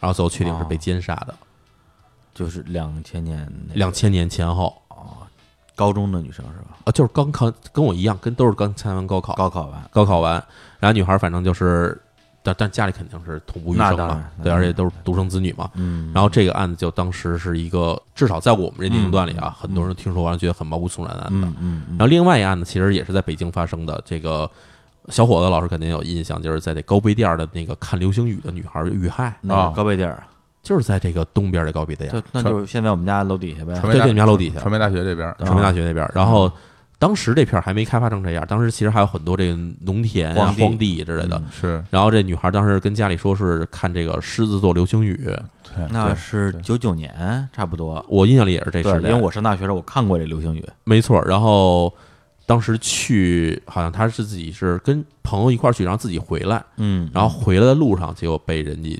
然后最后确定是被奸杀的。就是两千年两千年前后。啊，高中的女生是吧？啊，就是刚考跟我一样，跟都是刚参完高考，高考完，高考完，然后女孩反正就是，但但家里肯定是痛不欲生嘛。那当然，对，而且都是独生子女嘛。嗯。然后这个案子就当时是一个，至少在我们这年龄段里啊，很多人听说完了觉得很毛骨悚然的案子。嗯嗯。然后另外一案子其实也是在北京发生的，这个小伙子老师肯定有印象，就是在这高碑店的那个看流星雨的女孩遇害，那啊高碑店儿，就是在这个东边的高碑店，就那就是现在我们家楼底下呗。传媒对对，你们家楼底下，传媒大学这边，传媒大学那边。然后当时这片儿还没开发成这样，当时其实还有很多这个农田啊、荒地之类的。是然后这女孩当时跟家里说是看这个狮子座流星雨，对对那是九九年差不多。我印象里也是这对，时代，因为我上大学时候我看过这流星雨。没错。然后当时去，好像他是自己是跟朋友一块儿去，然后自己回来，嗯。然后回来的路上结果被人家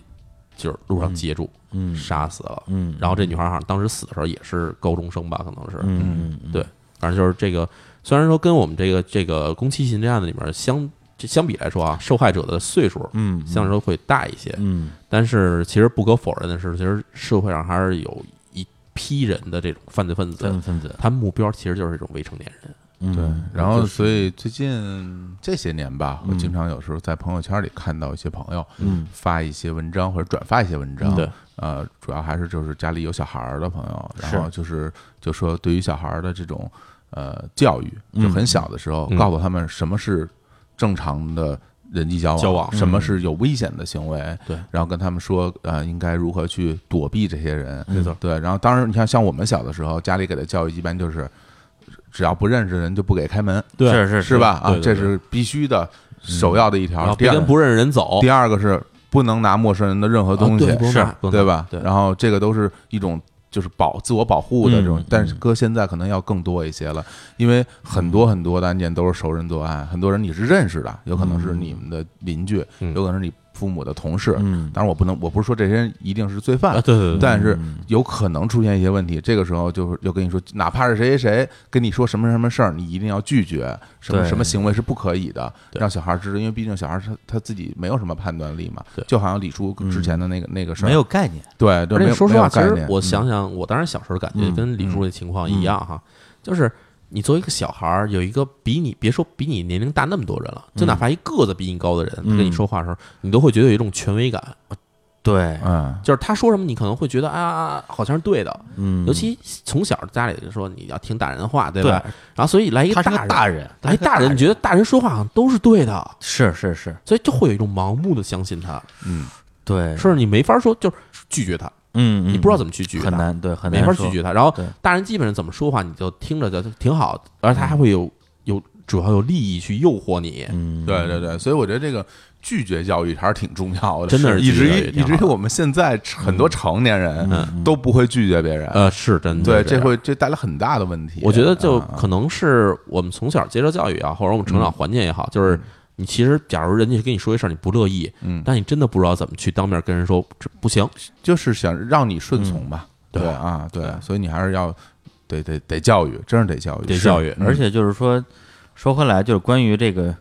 就是路上截住，嗯。杀死了。嗯，然后这女孩好像当时死的时候也是高中生吧，可能是，嗯对，反正就是这个，虽然说跟我们这个这个宫崎勤这案子里面相这相比来说啊，受害者的岁数嗯相对来说会大一些，嗯。但是其实不可否认的是，其实社会上还是有一批人的这种犯罪分子，分分子。他目标其实就是这种未成年人。嗯对，然后所以最近这些年吧，我嗯。经常有时候在朋友圈里看到一些朋友嗯。发一些文章或者转发一些文章，对，呃，主要还是就是家里有小孩儿的朋友，然后就是就说对于小孩儿的这种呃教育，嗯就很小的时候嗯。告诉他们什么是正常的人际交往，交往什么是有危险的行为，对，然后跟他们说呃应该如何去躲避这些人，没错。对，然后当然你看像我们小的时候，家里给的教育一般就是只要不认识人就不给开门，对是是是吧？啊，这是必须的，首要的一条。然后第二别跟不认识人走，第二个是不能拿陌生人的任何啊东西，是对吧？对。然后这个都是一种就是保自我保护的这种嗯，但是搁现在可能要更多一些了，因为很多很多的案件都是熟人作案，很多人你是认识的，有可能是你们的邻居，嗯。有可能是你父母的同事。嗯。当然，我不能，我不是说这些人一定是罪犯啊，，对对对，但是嗯。有可能出现一些问题，这个时候就是就跟你说，哪怕是谁谁谁跟你说什么什么事儿，你一定要拒绝，什么什么行为是不可以的，对。让小孩知道，因为毕竟小孩他他自己没有什么判断力嘛对，就好像李叔之前的那个那个事儿，没有概念。对对，说实话，其实我想想，我当时小时候感觉嗯跟李叔的情况一样哈，就是你作为一个小孩儿，有一个比你别说比你年龄大那么多人了，就哪怕一个子比你高的人嗯跟你说话的时候，你都会觉得有一种权威感，对，嗯，就是他说什么，你可能会觉得啊，好像是对的。嗯，尤其从小家里就说你要听大人的话，对对？吧？然后所以来一个大人，个大人，来一大人，你觉得大人说话好像都是对的，是是是，所以就会有一种盲目的相信他，嗯，对，是你没法说，就是拒绝他，嗯，嗯你不知道怎么去拒绝他，很难，对，很没难没法拒绝他。然后大人基本上怎么说话，你就听着就挺好，而且他还会有有主要有利益去诱惑你。嗯，对对对，所以我觉得这个拒绝教育还是挺重要的，真的是以至于以至于我们现在很多成年人嗯都不会拒绝别人，呃，是真的，对，这会这带来很大的问题。我觉得就啊可能是我们从小接受教育啊，或者我们成长环境也好，就是你其实假如人家跟你说一事儿你不乐意，嗯但你真的不知道怎么去当面跟人说这不行，就是想让你顺从吧，对对啊，对，所以你还是要得得得教育，真是得教育，得教育嗯而且就是说，说回来，就是关于这个，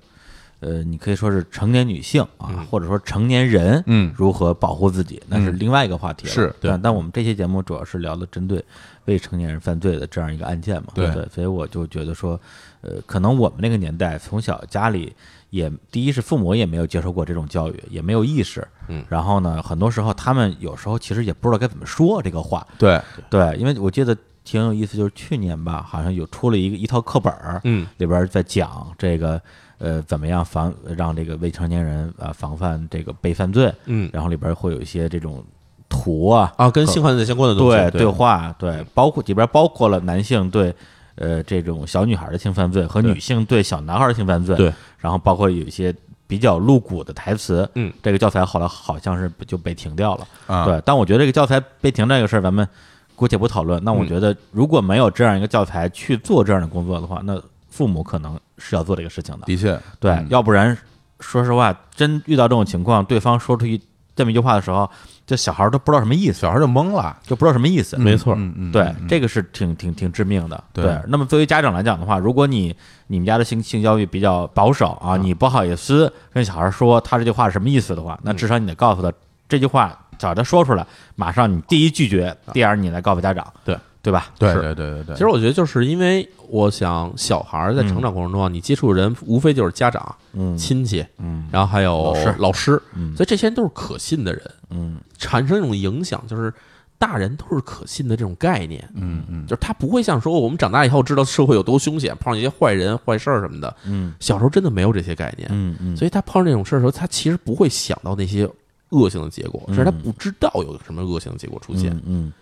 呃，你可以说是成年女性啊，嗯或者说成年人，嗯如何保护自己，那是嗯另外一个话题了。是对，但我们这期节目主要是聊的针对未成年人犯罪的这样一个案件嘛。对所以我就觉得说，呃，可能我们那个年代从小家里也第一是父母也没有接受过这种教育，也没有意识，嗯。然后呢，很多时候他们有时候其实也不知道该怎么说这个话，对，对，因为我记得挺有意思，就是去年吧，好像有出了一个一套课本儿，嗯，里边儿在讲这个呃怎么样防让这个未成年人啊、防范这个被犯罪，嗯。然后里边儿会有一些这种图啊，啊，跟性犯罪相关的东西，对对话，对，包括里边儿包括了男性对呃这种小女孩的性犯罪和女性对小男孩的性犯罪，对，然后包括有一些比较露骨的台词，嗯，这个教材后来好像是就被停掉了。啊，对，但我觉得这个教材被停这个事儿，咱们姑且不讨论。那我嗯觉得如果没有这样一个教材去做这样的工作的话，那父母可能是要做这个事情的。的确，对，嗯要不然说实话，真遇到这种情况，对方说出一这么一句话的时候，这小孩儿都不知道什么意思，小孩就懵了，就不知道什么意思。没错嗯嗯，对嗯，这个是挺挺挺致命的。对那么作为家长来讲的话，如果你你们家的性性教育比较保守啊，嗯你不好意思跟小孩说他这句话是什么意思的话，那至少你得告诉他这句话，早他说出来，马上你第一拒绝，第二你来告诉家长，啊对对吧？对对对对对，其实我觉得就是因为我想小孩儿在成长过程中啊，你接触的人无非就是家长、嗯。亲戚，嗯。然后还有老师，嗯。所以这些人都是可信的人，嗯。产生一种影响，就是大人都是可信的这种概念。嗯嗯，就是他不会像说我们长大以后知道社会有多凶险，碰上一些坏人、坏事儿什么的。嗯。小时候真的没有这些概念，嗯嗯，所以他碰上这种事儿的时候，他其实不会想到那些恶性的结果，嗯。甚至他不知道有什么恶性的结果出现。嗯嗯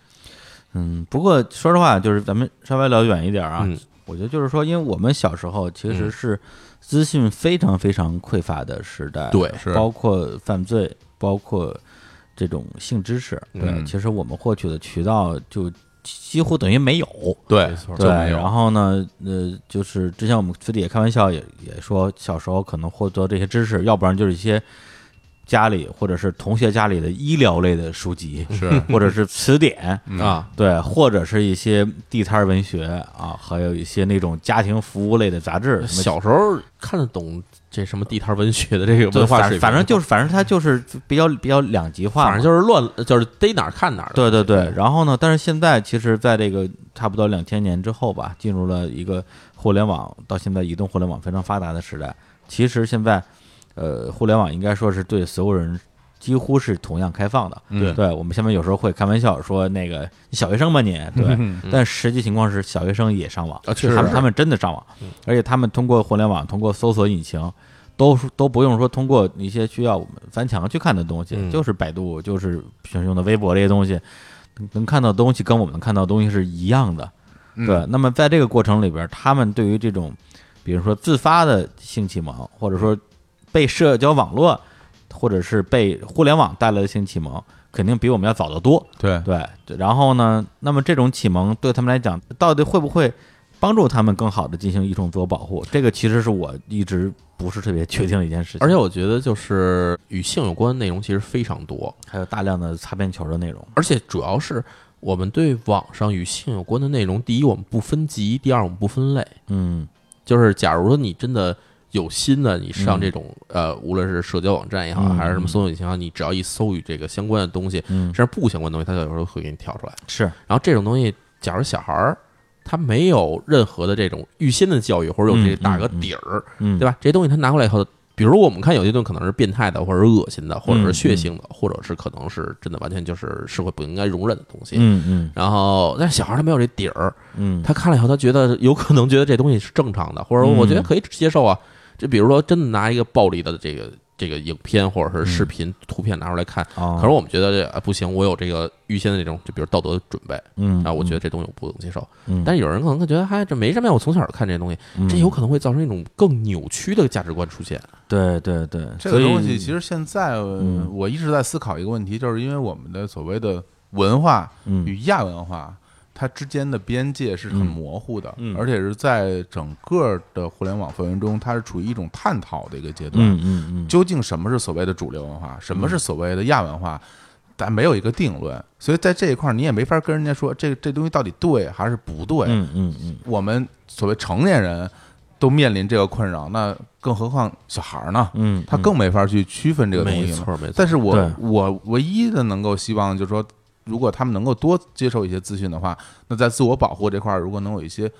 嗯。不过说实话，就是咱们稍微聊远一点啊，嗯我觉得就是说，因为我们小时候其实嗯是资讯非常非常匮乏的时代，对是包括犯罪，包括这种性知识，对，嗯其实我们获取的渠道就几乎等于没有。对对，然后呢，呃，就是之前我们私底下开玩笑也也说，小时候可能获得这些知识，要不然就是一些家里或者是同学家里的医疗类的书籍，是 <laughs> 或者是词典，嗯啊，对，或者是一些地摊儿文学啊，还有一些那种家庭服务类的杂志，小时候看得懂这什么地摊文学的这个文化水平，反正就是，反正它就是比较比较两极化，反正就是乱，就是逮哪儿看哪儿。对对对，然后呢？但是现在其实，在这个差不多两千年之后吧，进入了一个互联网到现在移动互联网非常发达的时代。其实现在，呃，互联网应该说是对所有人几乎是同样开放的。嗯对我们下面有时候会开玩笑说那个你小学生吧你，<laughs> 对，嗯但实际情况是小学生也上网，啊确实他们他们真的上网嗯，而且他们通过互联网，通过搜索引擎。都都不用说通过一些需要我们翻墙去看的东西，嗯就是百度，就是平时用的微博这些东西，能能看到的东西跟我们能看到的东西是一样的。嗯对，那么在这个过程里边，他们对于这种，比如说自发的性启蒙，或者说被社交网络，或者是被互联网带来的性启蒙，肯定比我们要早得多。对对，然后呢，那么这种启蒙对他们来讲，到底会不会帮助他们更好的进行一种自我保护？这个其实是我一直不是特别确定的一件事情。而且我觉得就是与性有关的内容其实非常多，还有大量的擦边球的内容。而且主要是我们对网上与性有关的内容，第一我们不分级，第二我们不分类。嗯就是假如说你真的有心的，你上嗯这种、呃，无论是社交网站也好，嗯还是什么搜索引擎也好，你只要一搜与这个相关的东西，嗯甚至不相关的东西，它有时候会给你跳出来。是然后这种东西，假如小孩儿他没有任何的这种预先的教育，或者有这嗯打个底儿，嗯对吧？这些东西他拿过来以后，比如我们看有些东西可能是变态的，或者是恶心的，或者是血腥的，或者是可能是真的完全就是社会不应该容忍的东西。嗯嗯然后，但是小孩儿他没有这底儿，嗯，他看了以后，他觉得有可能觉得这东西是正常的，或者嗯我觉得可以接受啊。就比如说，真的拿一个暴力的这个这个影片或者是视频、图片拿出来看，哦可是我们觉得这啊不行，我有这个预先的这种，就比如道德准备嗯啊，我觉得这东西我不能接受。嗯，但是有人可能会觉得，嗨，这没什么呀，我从小看这东西，嗯。这有可能会造成一种更扭曲的价值观出现。对对对，这个东西其实现在我一直在思考一个问题，就是因为我们的所谓的文化嗯。与亚文化它之间的边界是很嗯模糊的，嗯而且是在整个的互联网氛围中，它是处于一种探讨的一个阶段。嗯嗯嗯，究竟什么是所谓的主流文化，什么是所谓的亚文化，但没有一个定论。所以在这一块儿，你也没法跟人家说这这东西到底对还是不对。嗯嗯嗯，我们所谓成年人都面临这个困扰，那更何况小孩儿呢？嗯，他更没法去区分这个东西了。没错没错。但是我我唯一的能够希望就是说，如果他们能够多接受一些资讯的话，那在自我保护这块儿，如果能有一些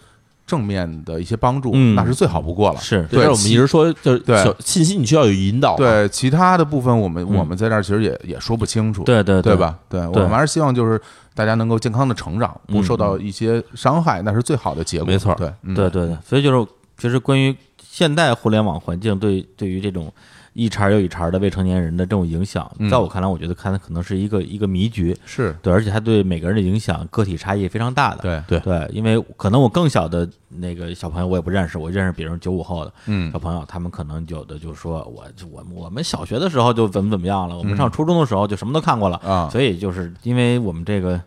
正面的一些帮助，嗯。那是最好不过了。是。对，我们其一直说，就是对。信息你需要有引导，对其他的部分，我们、嗯。我们在这儿其实也也说不清楚，对对对？吧？对，对。我们还是希望就是大家能够健康的成长，不受到一些伤害，那是最好的结果。没错对对对，所以就是其实关于现代互联网环境对对于这种一茬又一茬的未成年人的这种影响，嗯。在我看来，我觉得看的可能是一个一个迷局，是，对，而且它对每个人的影响个体差异非常大的。对，对。对，因为可能我更小的那个小朋友我也不认识，我认识比人九五后的嗯。小朋友，他们可能有的就说我我我们小学的时候就怎么怎么样了，我们嗯。上初中的时候就什么都看过了，啊，所以就是因为我们这个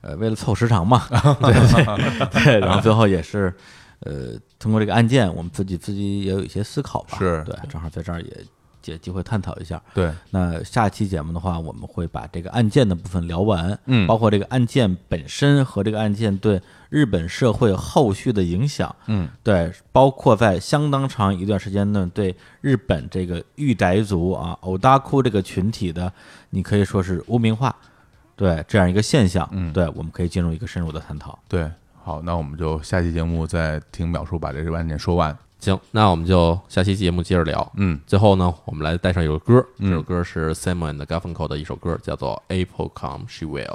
呃为了凑时长嘛，<laughs> 对对对，然后最后也是呃通过这个案件，我们自己自己也有一些思考吧，是对，正好在这儿也借机会探讨一下。对，那下期节目的话，我们会把这个案件的部分聊完，嗯包括这个案件本身和这个案件对日本社会后续的影响，嗯，对，包括在相当长一段时间内对日本这个御宅族啊、偶大库这个群体的，你可以说是污名化，对这样一个现象，嗯对，我们可以进入一个深入的探讨。对。好，那我们就下期节目再听淼叔把这个案件说完。行，那我们就下期节目接着聊。嗯，最后呢，我们来带上一首歌，嗯这首歌是 Simon and Garfunkel 的一首歌，叫做《April Come She Will》。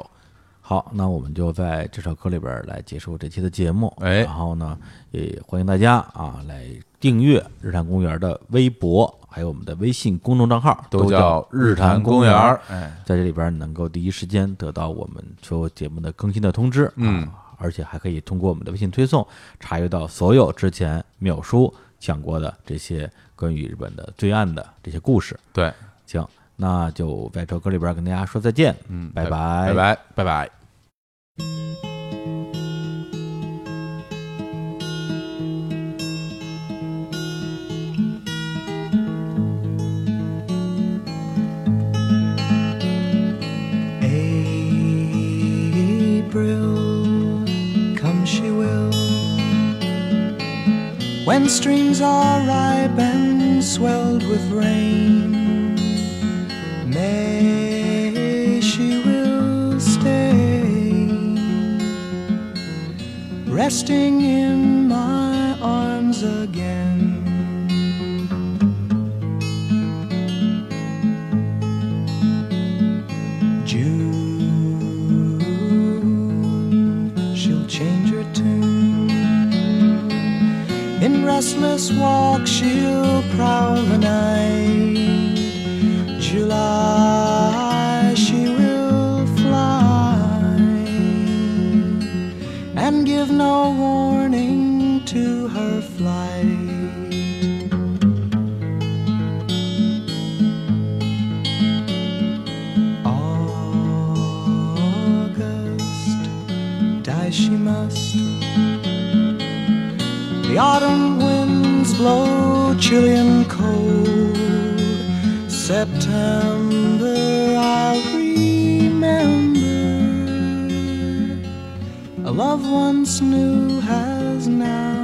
好，那我们就在这首歌里边来结束这期的节目。哎然后呢，也欢迎大家啊来订阅日坛公园的微博，还有我们的微信公众账号，都叫日坛公园儿。哎，在这里边能够第一时间得到我们所有节目的更新的通知，嗯啊，而且还可以通过我们的微信推送查阅到所有之前淼叔讲过的这些关于日本的罪案的这些故事。对，行，那就在这首歌里边跟大家说再见，嗯，拜拜拜。拜拜。April, When streams are ripe and swelled with rain, May she will stay, resting in my arms again. Restless walk, she'll prowl the night. July, she will fly and give no warning to her flight. August, die she must. The autumn blow chilly and cold. September, I'll remember. A love once knew has now